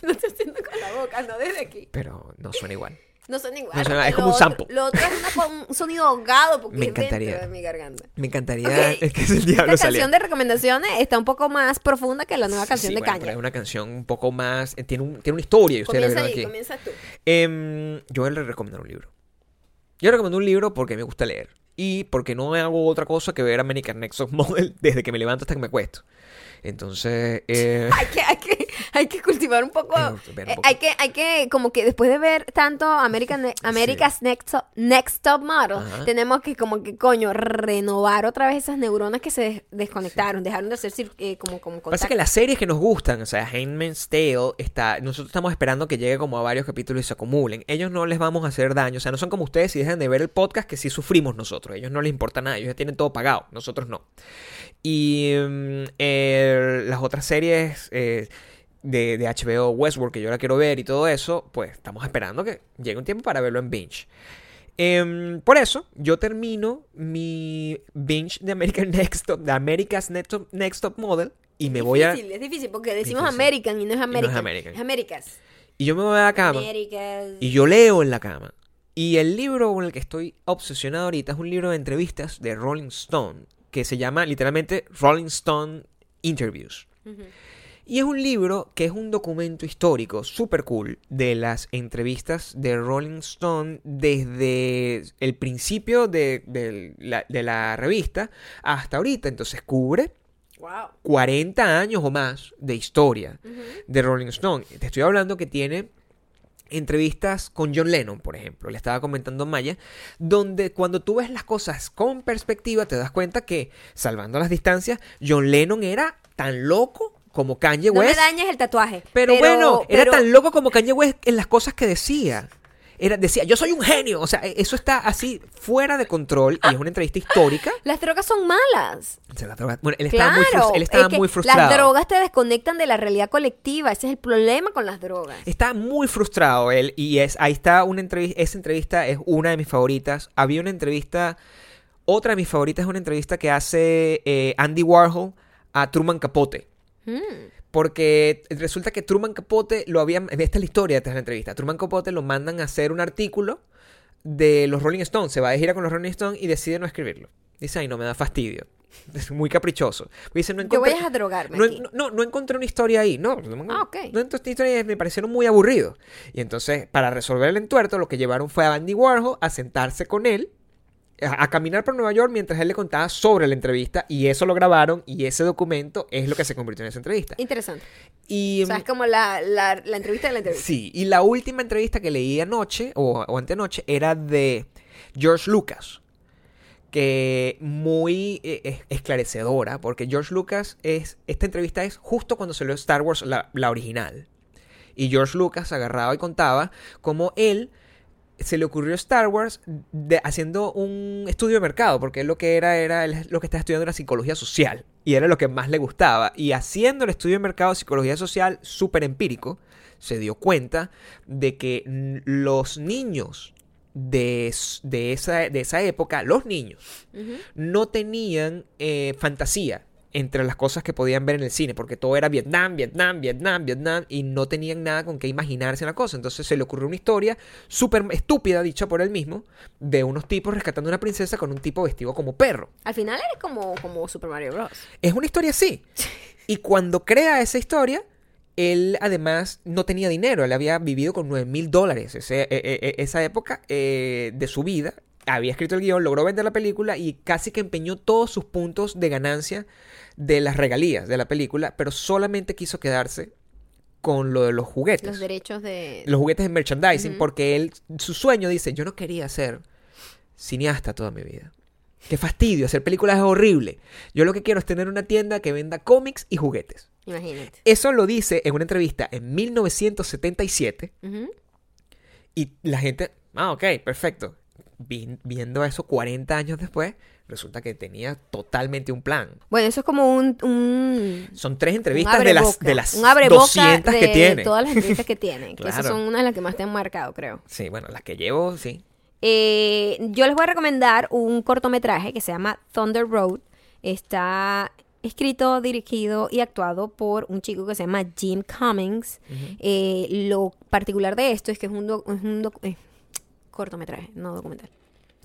Lo estoy haciendo con la boca, no desde aquí. Pero no suena igual. No son igual. No es como un sample. Lo otro es un sonido ahogado porque Me es dentro encantaría. de mi garganta. Me encantaría es que ese diablo Esta canción de recomendaciones está un poco más profunda que la nueva canción Sí, de bueno, pero es una canción un poco más, eh, tiene, un, tiene una historia y ustedes la Comienza vieron ahí, aquí. comienza tú. Em, yo le recomiendo un libro. Yo recomiendo un libro porque me gusta leer. Y porque no hago otra cosa que ver American Top Model desde que me levanto hasta que me acuesto. Entonces, eh, Hay que, hay que, hay que cultivar un poco. Hay que ver un eh, poco. hay que, hay que, como que después de ver tanto American, Ne- America's Next, Top- Next Top Model, Ajá. tenemos que, como que, coño, renovar otra vez esas neuronas que se des- desconectaron, dejaron de hacer eh, como, como pasa contacto. que las series que nos gustan, o sea, Handmaid's Tale, está, nosotros estamos esperando que llegue como a varios capítulos y se acumulen. Ellos no les vamos a hacer daño, o sea, no son como ustedes si dejan de ver el podcast que sí sufrimos nosotros. A ellos no les importa nada, ellos ya tienen todo pagado, nosotros no. Y mm, eh, las otras series eh, de, de HBO, Westworld, que yo la quiero ver y todo eso, pues estamos esperando que llegue un tiempo para verlo en binge. Em, por eso, yo termino mi binge de American Next Top, de America's Next Top, Next Top Model y me voy a... difícil, Es difícil porque decimos Difícil. American y no es American. American. Es Americas. Y yo me voy a la cama Americas. y yo leo en la cama. Y el libro con el que estoy obsesionado ahorita es un libro de entrevistas de Rolling Stone, que se llama literalmente Rolling Stone Interviews. Ujú. Y es un libro que es un documento histórico súper cool de las entrevistas de Rolling Stone desde el principio de, de la, de la revista hasta ahorita. Entonces cubre Wow. 40 años o más de historia de Rolling Stone. Te estoy hablando que tiene entrevistas con John Lennon, por ejemplo, le estaba comentando Maya, donde cuando tú ves las cosas con perspectiva te das cuenta que, salvando las distancias, John Lennon era tan loco como Kanye No me West. dañes el tatuaje. pero, bueno, era tan loco como Kanye West en las cosas que decía. Era, decía, yo soy un genio. O sea, e, eso está así fuera de control y es una entrevista histórica. Las drogas son malas. Bueno, él estaba, Claro. muy, frus- él estaba es que muy frustrado. Las drogas te desconectan de la realidad colectiva. Ese es el problema con las drogas. Está muy frustrado él y es ahí está una entrevista, esa entrevista es una de mis favoritas. Había una entrevista, otra de mis favoritas es una entrevista que hace eh, Andy Warhol a Truman Capote. Mm. Porque resulta que Truman Capote lo habían. Esta es la historia de la entrevista. Truman Capote lo mandan a hacer un artículo de los Rolling Stones. Se va de gira con los Rolling Stones y decide no escribirlo. Dice, ay, no me da fastidio. Es muy caprichoso. Dice, no Yo voy encontré- a drogarme no, aquí. no, no, no encontré una historia ahí. No, no, Ah, ok. no encontré historia, me parecieron muy aburridos. Y entonces, para resolver el entuerto, lo que llevaron fue a Andy Warhol a sentarse con él, a, caminar por Nueva York mientras él le contaba sobre la entrevista. Y eso lo grabaron y ese documento es lo que se convirtió en esa entrevista. Interesante. Y, O sea, es como la, la, la entrevista de la entrevista. Sí, y la última entrevista que leí anoche, o, o antenoche, era de George Lucas. Que muy eh, es- esclarecedora, porque George Lucas es. Esta entrevista es justo cuando salió Star Wars, la, la original. Y George Lucas agarraba y contaba cómo él se le ocurrió Star Wars de- haciendo un estudio de mercado, porque él lo que era era él lo que estaba estudiando era psicología social y era lo que más le gustaba. Y haciendo el estudio de mercado de psicología social súper empírico, se dio cuenta de que los niños de, de, esa, de esa época, los niños, no tenían eh, fantasía entre las cosas que podían ver en el cine, porque todo era Vietnam, Vietnam, Vietnam, Vietnam, y no tenían nada con qué imaginarse la cosa. Entonces se le ocurrió una historia súper estúpida, dicha por él mismo, de unos tipos rescatando a una princesa con un tipo vestido como perro. Al final eres como, como Super Mario Bros. Es una historia así. Y cuando crea esa historia, él además no tenía dinero. Él había vivido con 9 mil dólares e- e- e- esa época eh, de su vida. Había escrito el guion, logró vender la película y casi que empeñó todos sus puntos de ganancia de las regalías de la película, pero solamente quiso quedarse con lo de los juguetes. Los derechos de... los juguetes de merchandising, porque él, su sueño dice, yo no quería ser cineasta toda mi vida. Qué fastidio, hacer películas es horrible. Yo lo que quiero es tener una tienda que venda cómics y juguetes. Imagínate. Eso lo dice en una entrevista en 1977 Ujú. y la gente, ah, ok, perfecto. Vi- viendo eso 40 años después, resulta que tenía totalmente un plan. Bueno, eso es como un... un... Son tres entrevistas de las, de las un 200 que de tiene. todas las entrevistas que tienen. Que esas son unas de las que más te han marcado, creo. Sí, bueno, las que llevo, sí. Eh, yo les voy a recomendar un cortometraje que se llama Thunder Road. Está escrito, dirigido y actuado por un chico que se llama Jim Cummings. Eh, lo particular de esto es que es un, es eh, cortometraje, no documental.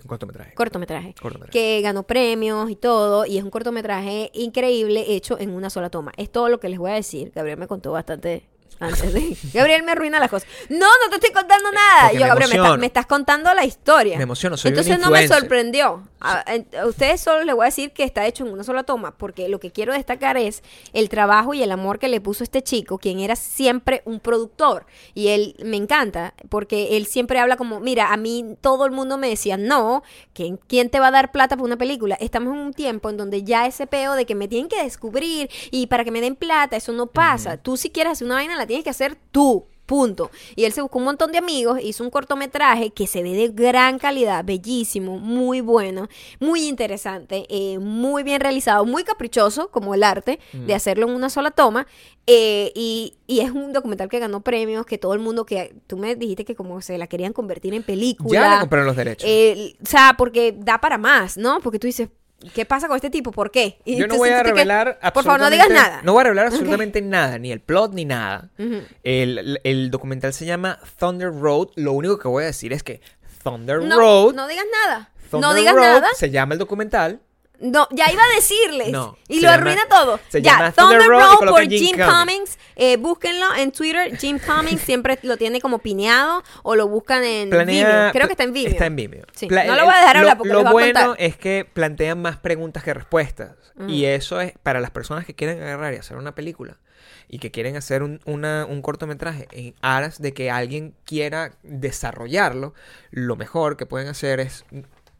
Un cortometraje. Cortometraje. Cortometraje. Que ganó premios y todo. Y es un cortometraje increíble hecho en una sola toma. Es todo lo que les voy a decir. Gabriel me contó bastante antes de. Gabriel me arruina las cosas. No, no te estoy contando nada. Porque Yo, me Gabriel, me, está- me estás contando la historia. Me emociono, soy un Entonces no me sorprendió. A, en- a ustedes solo les voy a decir que está hecho en una sola toma, porque lo que quiero destacar es el trabajo y el amor que le puso este chico, quien era siempre un productor. Y él me encanta, porque él siempre habla como, mira, a mí todo el mundo me decía, no, ¿quién, quién te va a dar plata por una película? Estamos en un tiempo en donde ya ese peo de que me tienen que descubrir y para que me den plata, eso no pasa. Tú si quieres hacer una vaina, la tienes que hacer tú. Punto. Y él se buscó un montón de amigos, hizo un cortometraje que se ve de gran calidad, bellísimo, muy bueno, muy interesante, eh, muy bien realizado, muy caprichoso, como el arte, de hacerlo en una sola toma. eh, y, y es un documental que ganó premios, que todo el mundo, que tú me dijiste que como se la querían convertir en película. Ya le compraron los derechos. Eh, o sea, porque da para más, ¿no? Porque tú dices, ¿qué pasa con este tipo? ¿Por qué? Y Yo no voy a tú te quedas, revelar Por favor, no digas absolutamente- nada. No voy a revelar absolutamente nada, ni el plot ni nada. El, el- el documental se llama Thunder Road. Lo único que voy a decir es que Thunder No, Road. no digas nada. Thunder no digas Road nada. Se llama el documental. No, ya iba a decirles. No, y lo llama- arruina todo. se ya, llama Thunder, Road por Jim Jim Cummings. Cummings. Eh, búsquenlo en Twitter. Jim Cummings siempre lo tiene como pineado o lo buscan en Planea, Vimeo. Creo que está en Vimeo. Está en Vimeo. Sí, Pla- no lo voy a dejar hablar porque Lo les va a bueno contar. es que plantean más preguntas que respuestas. Y eso es para las personas que quieren agarrar y hacer una película. Y que quieren hacer un, una- un cortometraje en aras de que alguien quiera desarrollarlo. Lo mejor que pueden hacer es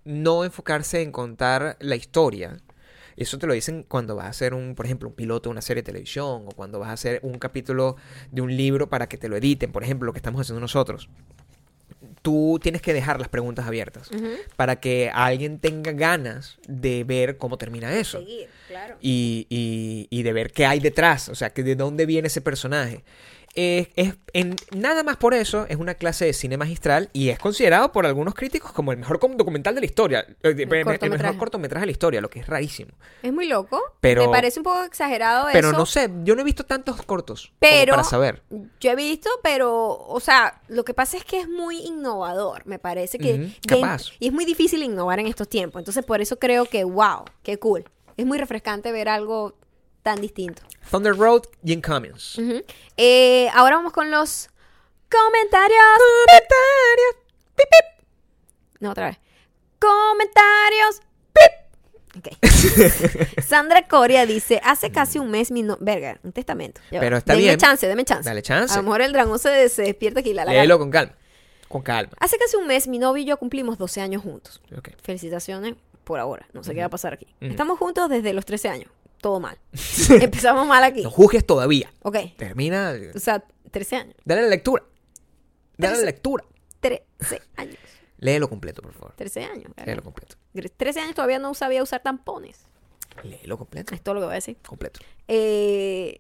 no enfocarse en contar la historia. Eso te lo dicen cuando vas a hacer un, por ejemplo, un piloto de una serie de televisión o cuando vas a hacer un capítulo de un libro para que te lo editen, por ejemplo, lo que estamos haciendo nosotros. Tú tienes que dejar las preguntas abiertas para que alguien tenga ganas de ver cómo termina eso Seguir, claro. y, y- y de ver qué hay detrás, o sea, que de dónde viene ese personaje. Es, es- en, nada más por eso es una clase de cine magistral y es considerado por algunos críticos como el mejor documental de la historia, eh, el, mejor cortometraje. de la historia, lo que es rarísimo. Es muy loco. Pero- Me parece un poco exagerado Pero eso. no sé, yo no he visto tantos cortos Pero para saber. yo he visto, pero, o sea, lo que pasa es que es muy innovador, me parece que... Capaz. y es muy difícil innovar en estos tiempos, entonces por eso creo que, wow, qué cool. Es muy refrescante ver algo tan distinto. Thunder Road, Jim Cummings. Ujú. Eh, ahora vamos con los comentarios. No, otra vez. Comentarios. Ok. Sandra Coria dice, hace casi un mes mi no... Verga, un testamento. Pero está bien. chance, deme chance. Dale chance. A lo mejor el dragón se, se despierta aquí y la la Léelo con calma. Con calma. Hace casi un mes mi novio y yo cumplimos 12 años juntos. Ok. Felicitaciones por ahora. No sé qué va a pasar aquí. Estamos juntos desde los 13 años. Todo mal. Empezamos mal aquí. No juzgues todavía. Ok. Termina. O sea, 13 años. Dale la lectura. Dale la lectura. 13 años. Léelo completo, por favor. 13 años. Léelo completo. 13 años todavía no sabía usar tampones. Léelo completo. Es todo lo que voy a decir. Completo. Eh,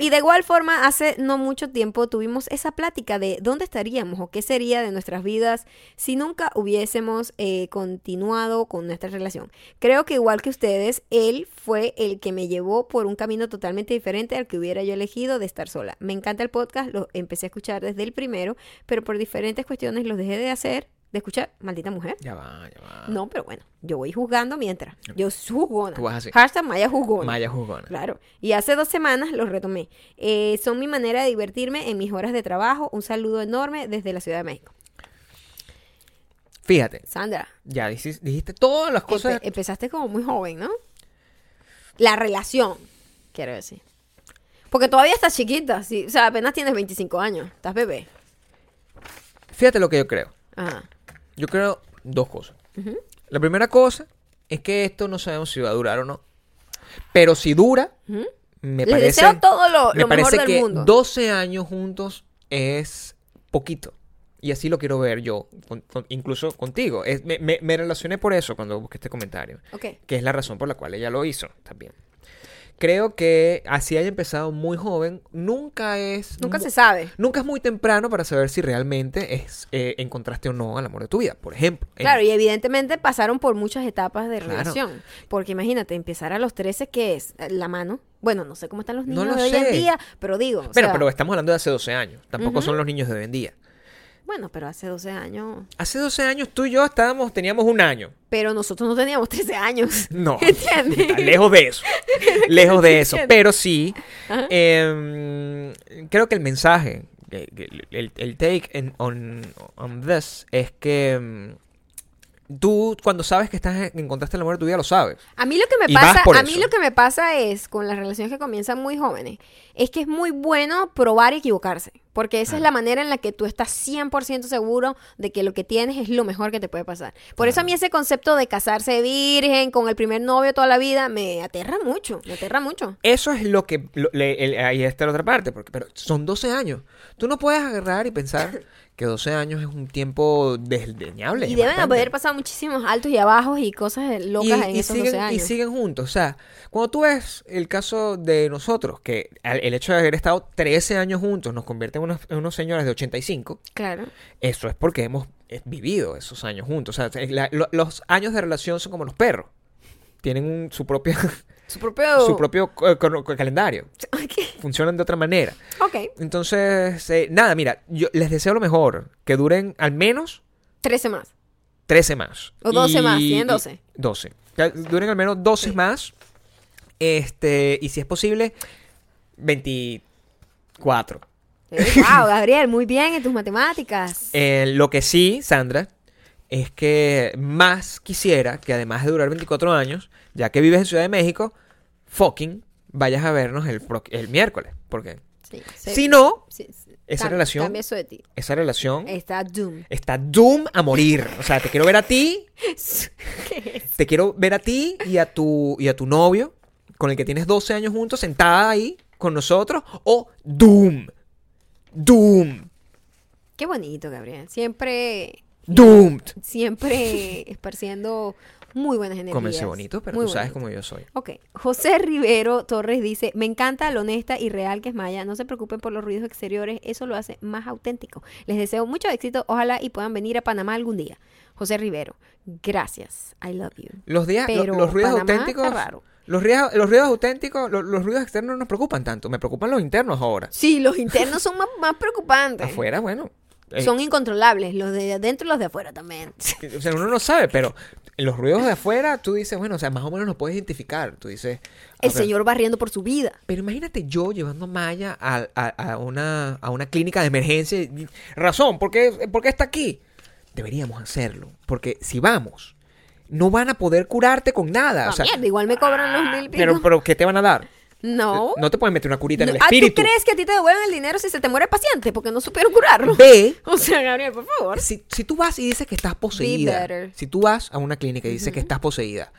y de igual forma, hace no mucho tiempo tuvimos esa plática de dónde estaríamos o qué sería de nuestras vidas si nunca hubiésemos eh, continuado con nuestra relación. Creo que igual que ustedes, él fue el que me llevó por un camino totalmente diferente al que hubiera yo elegido de estar sola. Me encanta el podcast, lo empecé a escuchar desde el primero, pero por diferentes cuestiones los dejé de hacer, de escuchar, maldita mujer. Ya va, ya va. No, pero bueno, yo voy juzgando mientras. Yo soy jugona. Tú vas así. Hashtag Maya jugona. Maya jugona. Claro. Y hace dos semanas los retomé. Eh, son mi manera de divertirme en mis horas de trabajo. Un saludo enorme desde la Ciudad de México. Fíjate, Sandra, ya dijiste, dijiste todas las cosas. empe- empezaste como muy joven, ¿no? La relación, quiero decir. Porque todavía estás chiquita, sí. O sea, apenas tienes 25 años. Estás bebé. Fíjate lo que yo creo. Ajá. Yo creo dos cosas. La primera cosa es que esto no sabemos si va a durar o no. Pero si dura, Ujú. me Les parece, deseo todo lo, me lo mejor parece del que mundo. 12 años juntos es poquito. Y así lo quiero ver yo, con- con- incluso contigo. Es- me, me- me relacioné por eso cuando busqué este comentario, Ok. que es la razón por la cual ella lo hizo también. Creo que así haya empezado muy joven, nunca es... Nunca se sabe. Nunca es muy temprano para saber si realmente es, eh, encontraste o no al amor de tu vida, por ejemplo. En- Claro, y evidentemente pasaron por muchas etapas de Claro. relación. Porque imagínate, empezar a los 13, ¿qué es? La mano. Bueno, no sé cómo están los No niños lo de hoy en día, pero digo. o Pero, sea, pero estamos hablando de hace 12 años. Tampoco son los niños de hoy en día. Bueno, pero hace 12 años. Hace 12 años tú y yo estábamos, teníamos un año. Pero nosotros no teníamos 13 años. No. ¿Entiendes? Lejos de eso. lejos de eso. Pero sí, em, creo que el mensaje, el, take en- on, on this es que em, tú cuando sabes que estás encontraste el amor de tu vida lo sabes. A mí lo que me Y pasa, a mí eso. lo que me pasa es con las relaciones que comienzan muy jóvenes, es que es muy bueno probar y equivocarse, porque esa es la manera en la que tú estás 100% seguro de que lo que tienes es lo mejor que te puede pasar. Por eso a mí ese concepto de casarse virgen con el primer novio toda la vida me aterra mucho, me aterra mucho. Eso es lo que... lo- le- el- ahí está la otra parte, porque pero son 12 años. Tú no puedes agarrar y pensar que 12 años es un tiempo desdeñable. Y deben bastante. haber pasado muchísimos altos y bajos y cosas locas en y, y esos siguen, 12 y siguen juntos. O sea, cuando tú ves el caso de nosotros, que el hecho de haber estado 13 años juntos nos convierte en unos, unos señores de 85, Claro. eso es porque hemos eh, vivido esos años juntos. O sea, la- lo- los años de relación son como los perros. Tienen un- su, propia, Su propio... su propio eh, calendario. Funcionan de otra manera. Ok. Entonces, eh, nada, mira, yo les deseo lo mejor. Que duren al menos 13 más. 13 más. O 12 más, tienen y- 12. 12. Que duren al menos 12 Sí. más. Este, y si es posible, 24. wow, Gabriel, muy bien en tus matemáticas. Eh, lo que sí, Sandra, es que más quisiera que además de durar 24 años, ya que vives en Ciudad de México, fucking vayas a vernos el, el miércoles. Porque Sí, sí. si no, esa relación- Cambia eso de ti. esa relación Está Doom. está doom a morir. O sea, te quiero ver a ti ¿Qué es? Te quiero ver a ti y a tu, y a tu novio, con el que tienes 12 años juntos, sentada ahí con nosotros, o Doom. Doom. Qué bonito, Gabriel. Siempre, Doomed. siempre esparciendo muy buenas energías. Comencé bonito, pero Muy tú sabes cómo yo soy. Ok. José Rivero Torres dice, me encanta lo honesta y real que es Maya. No se preocupen por los ruidos exteriores, eso lo hace más auténtico. Les deseo mucho éxito, ojalá y puedan venir a Panamá algún día. José Rivero, gracias. I love you. Los, días, lo- los ruidos Panamá auténticos. está raro. Los, ruidos, los ruidos auténticos, lo- los, ruidos externos no nos preocupan tanto. Me preocupan los internos ahora. Sí, los internos son más, más preocupantes. Afuera, bueno. eh, Son incontrolables, los de adentro y los de afuera también. O sea, uno no sabe, pero los ruidos de afuera, tú dices, bueno, o sea, más o menos los puedes identificar. Tú dices. El ver, señor barriendo por su vida. Pero imagínate yo llevando a Maya a, a- a una, a una clínica de emergencia. Razón, ¿por qué, por qué está aquí? Deberíamos hacerlo. Porque si vamos, no van a poder curarte con nada. Ah, o sea, mierda, igual me cobran los mil pico. pero, pero ¿qué te van a dar? no. No te pueden meter una curita en el Ah, ¿tú espíritu. crees que a ti te devuelven el dinero si se te muere el paciente? Porque no supieron curarlo. Ve, O sea, Gabriel, por favor. si, si tú vas y dices que estás poseída, si tú vas a una clínica y dices que estás poseída,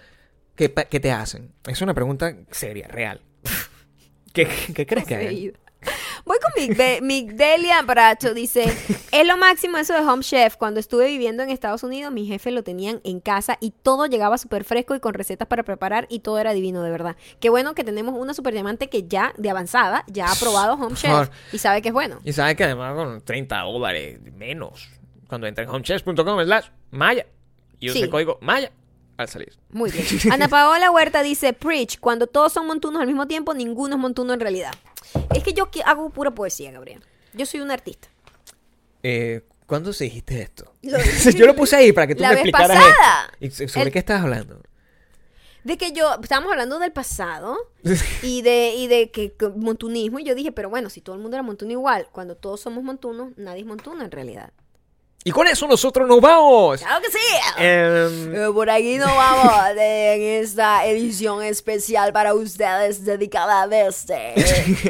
¿qué, qué te hacen? Es una pregunta seria, real. ¿Qué, qué crees que hagan? Voy con Migde- Migdelia Bracho, dice, es lo máximo eso de Home Chef. Cuando estuve viviendo en Estados Unidos, mi jefe lo tenían en casa y todo llegaba súper fresco y con recetas para preparar y todo era divino, de verdad. Qué bueno que tenemos una super diamante que ya, de avanzada, ya ha probado Home Chef y sabe que es bueno. Y sabes que además con 30 dólares menos, cuando entra en homechefs.com slash maya y usa Sí. el código maya al salir. Muy bien. Ana Paola Huerta dice, Preach, cuando todos son montunos al mismo tiempo, ninguno es montuno en realidad. Es que yo hago pura poesía, Gabriel. Yo soy un artista. Eh, ¿Cuándo se dijiste esto? Lo- Yo lo puse ahí para que tú La me vez explicaras pasada. esto. ¿Y sobre El- qué estás hablando? De que yo, estábamos hablando del pasado y de, y de que, que montunismo, y yo dije, pero bueno, si todo el mundo era montuno igual, cuando todos somos montunos, nadie es montuno en realidad. Y con eso nosotros nos vamos. ¡Claro que sí! Eh, Por aquí nos vamos en esta edición especial para ustedes dedicada desde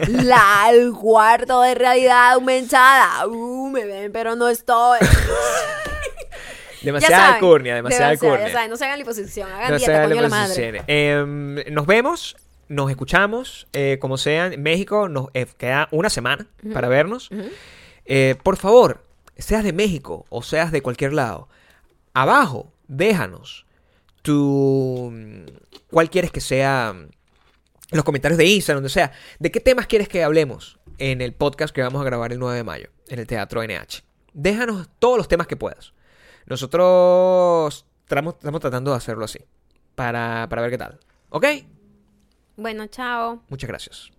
la, el cuarto de realidad aumentada. Uh, me ven, pero no estoy. demasiada saben, alcurnia, demasiada alcurnia. Ya saben, no se hagan liposucción, hagan Demasiada dieta, coño la madre. Em, nos vemos, nos escuchamos, eh, como sean. En México nos eh, queda una semana para vernos. Eh, por favor, seas de México o seas de cualquier lado, abajo, déjanos tu... ¿Cuál quieres que sea? En los comentarios de Instagram, donde sea. ¿De qué temas quieres que hablemos en el podcast que vamos a grabar el 9 de mayo en el Teatro NH? Déjanos todos los temas que puedas. Nosotros estamos, estamos tratando de hacerlo así. Para, para ver qué tal. ¿Ok? Bueno, chao. Muchas gracias.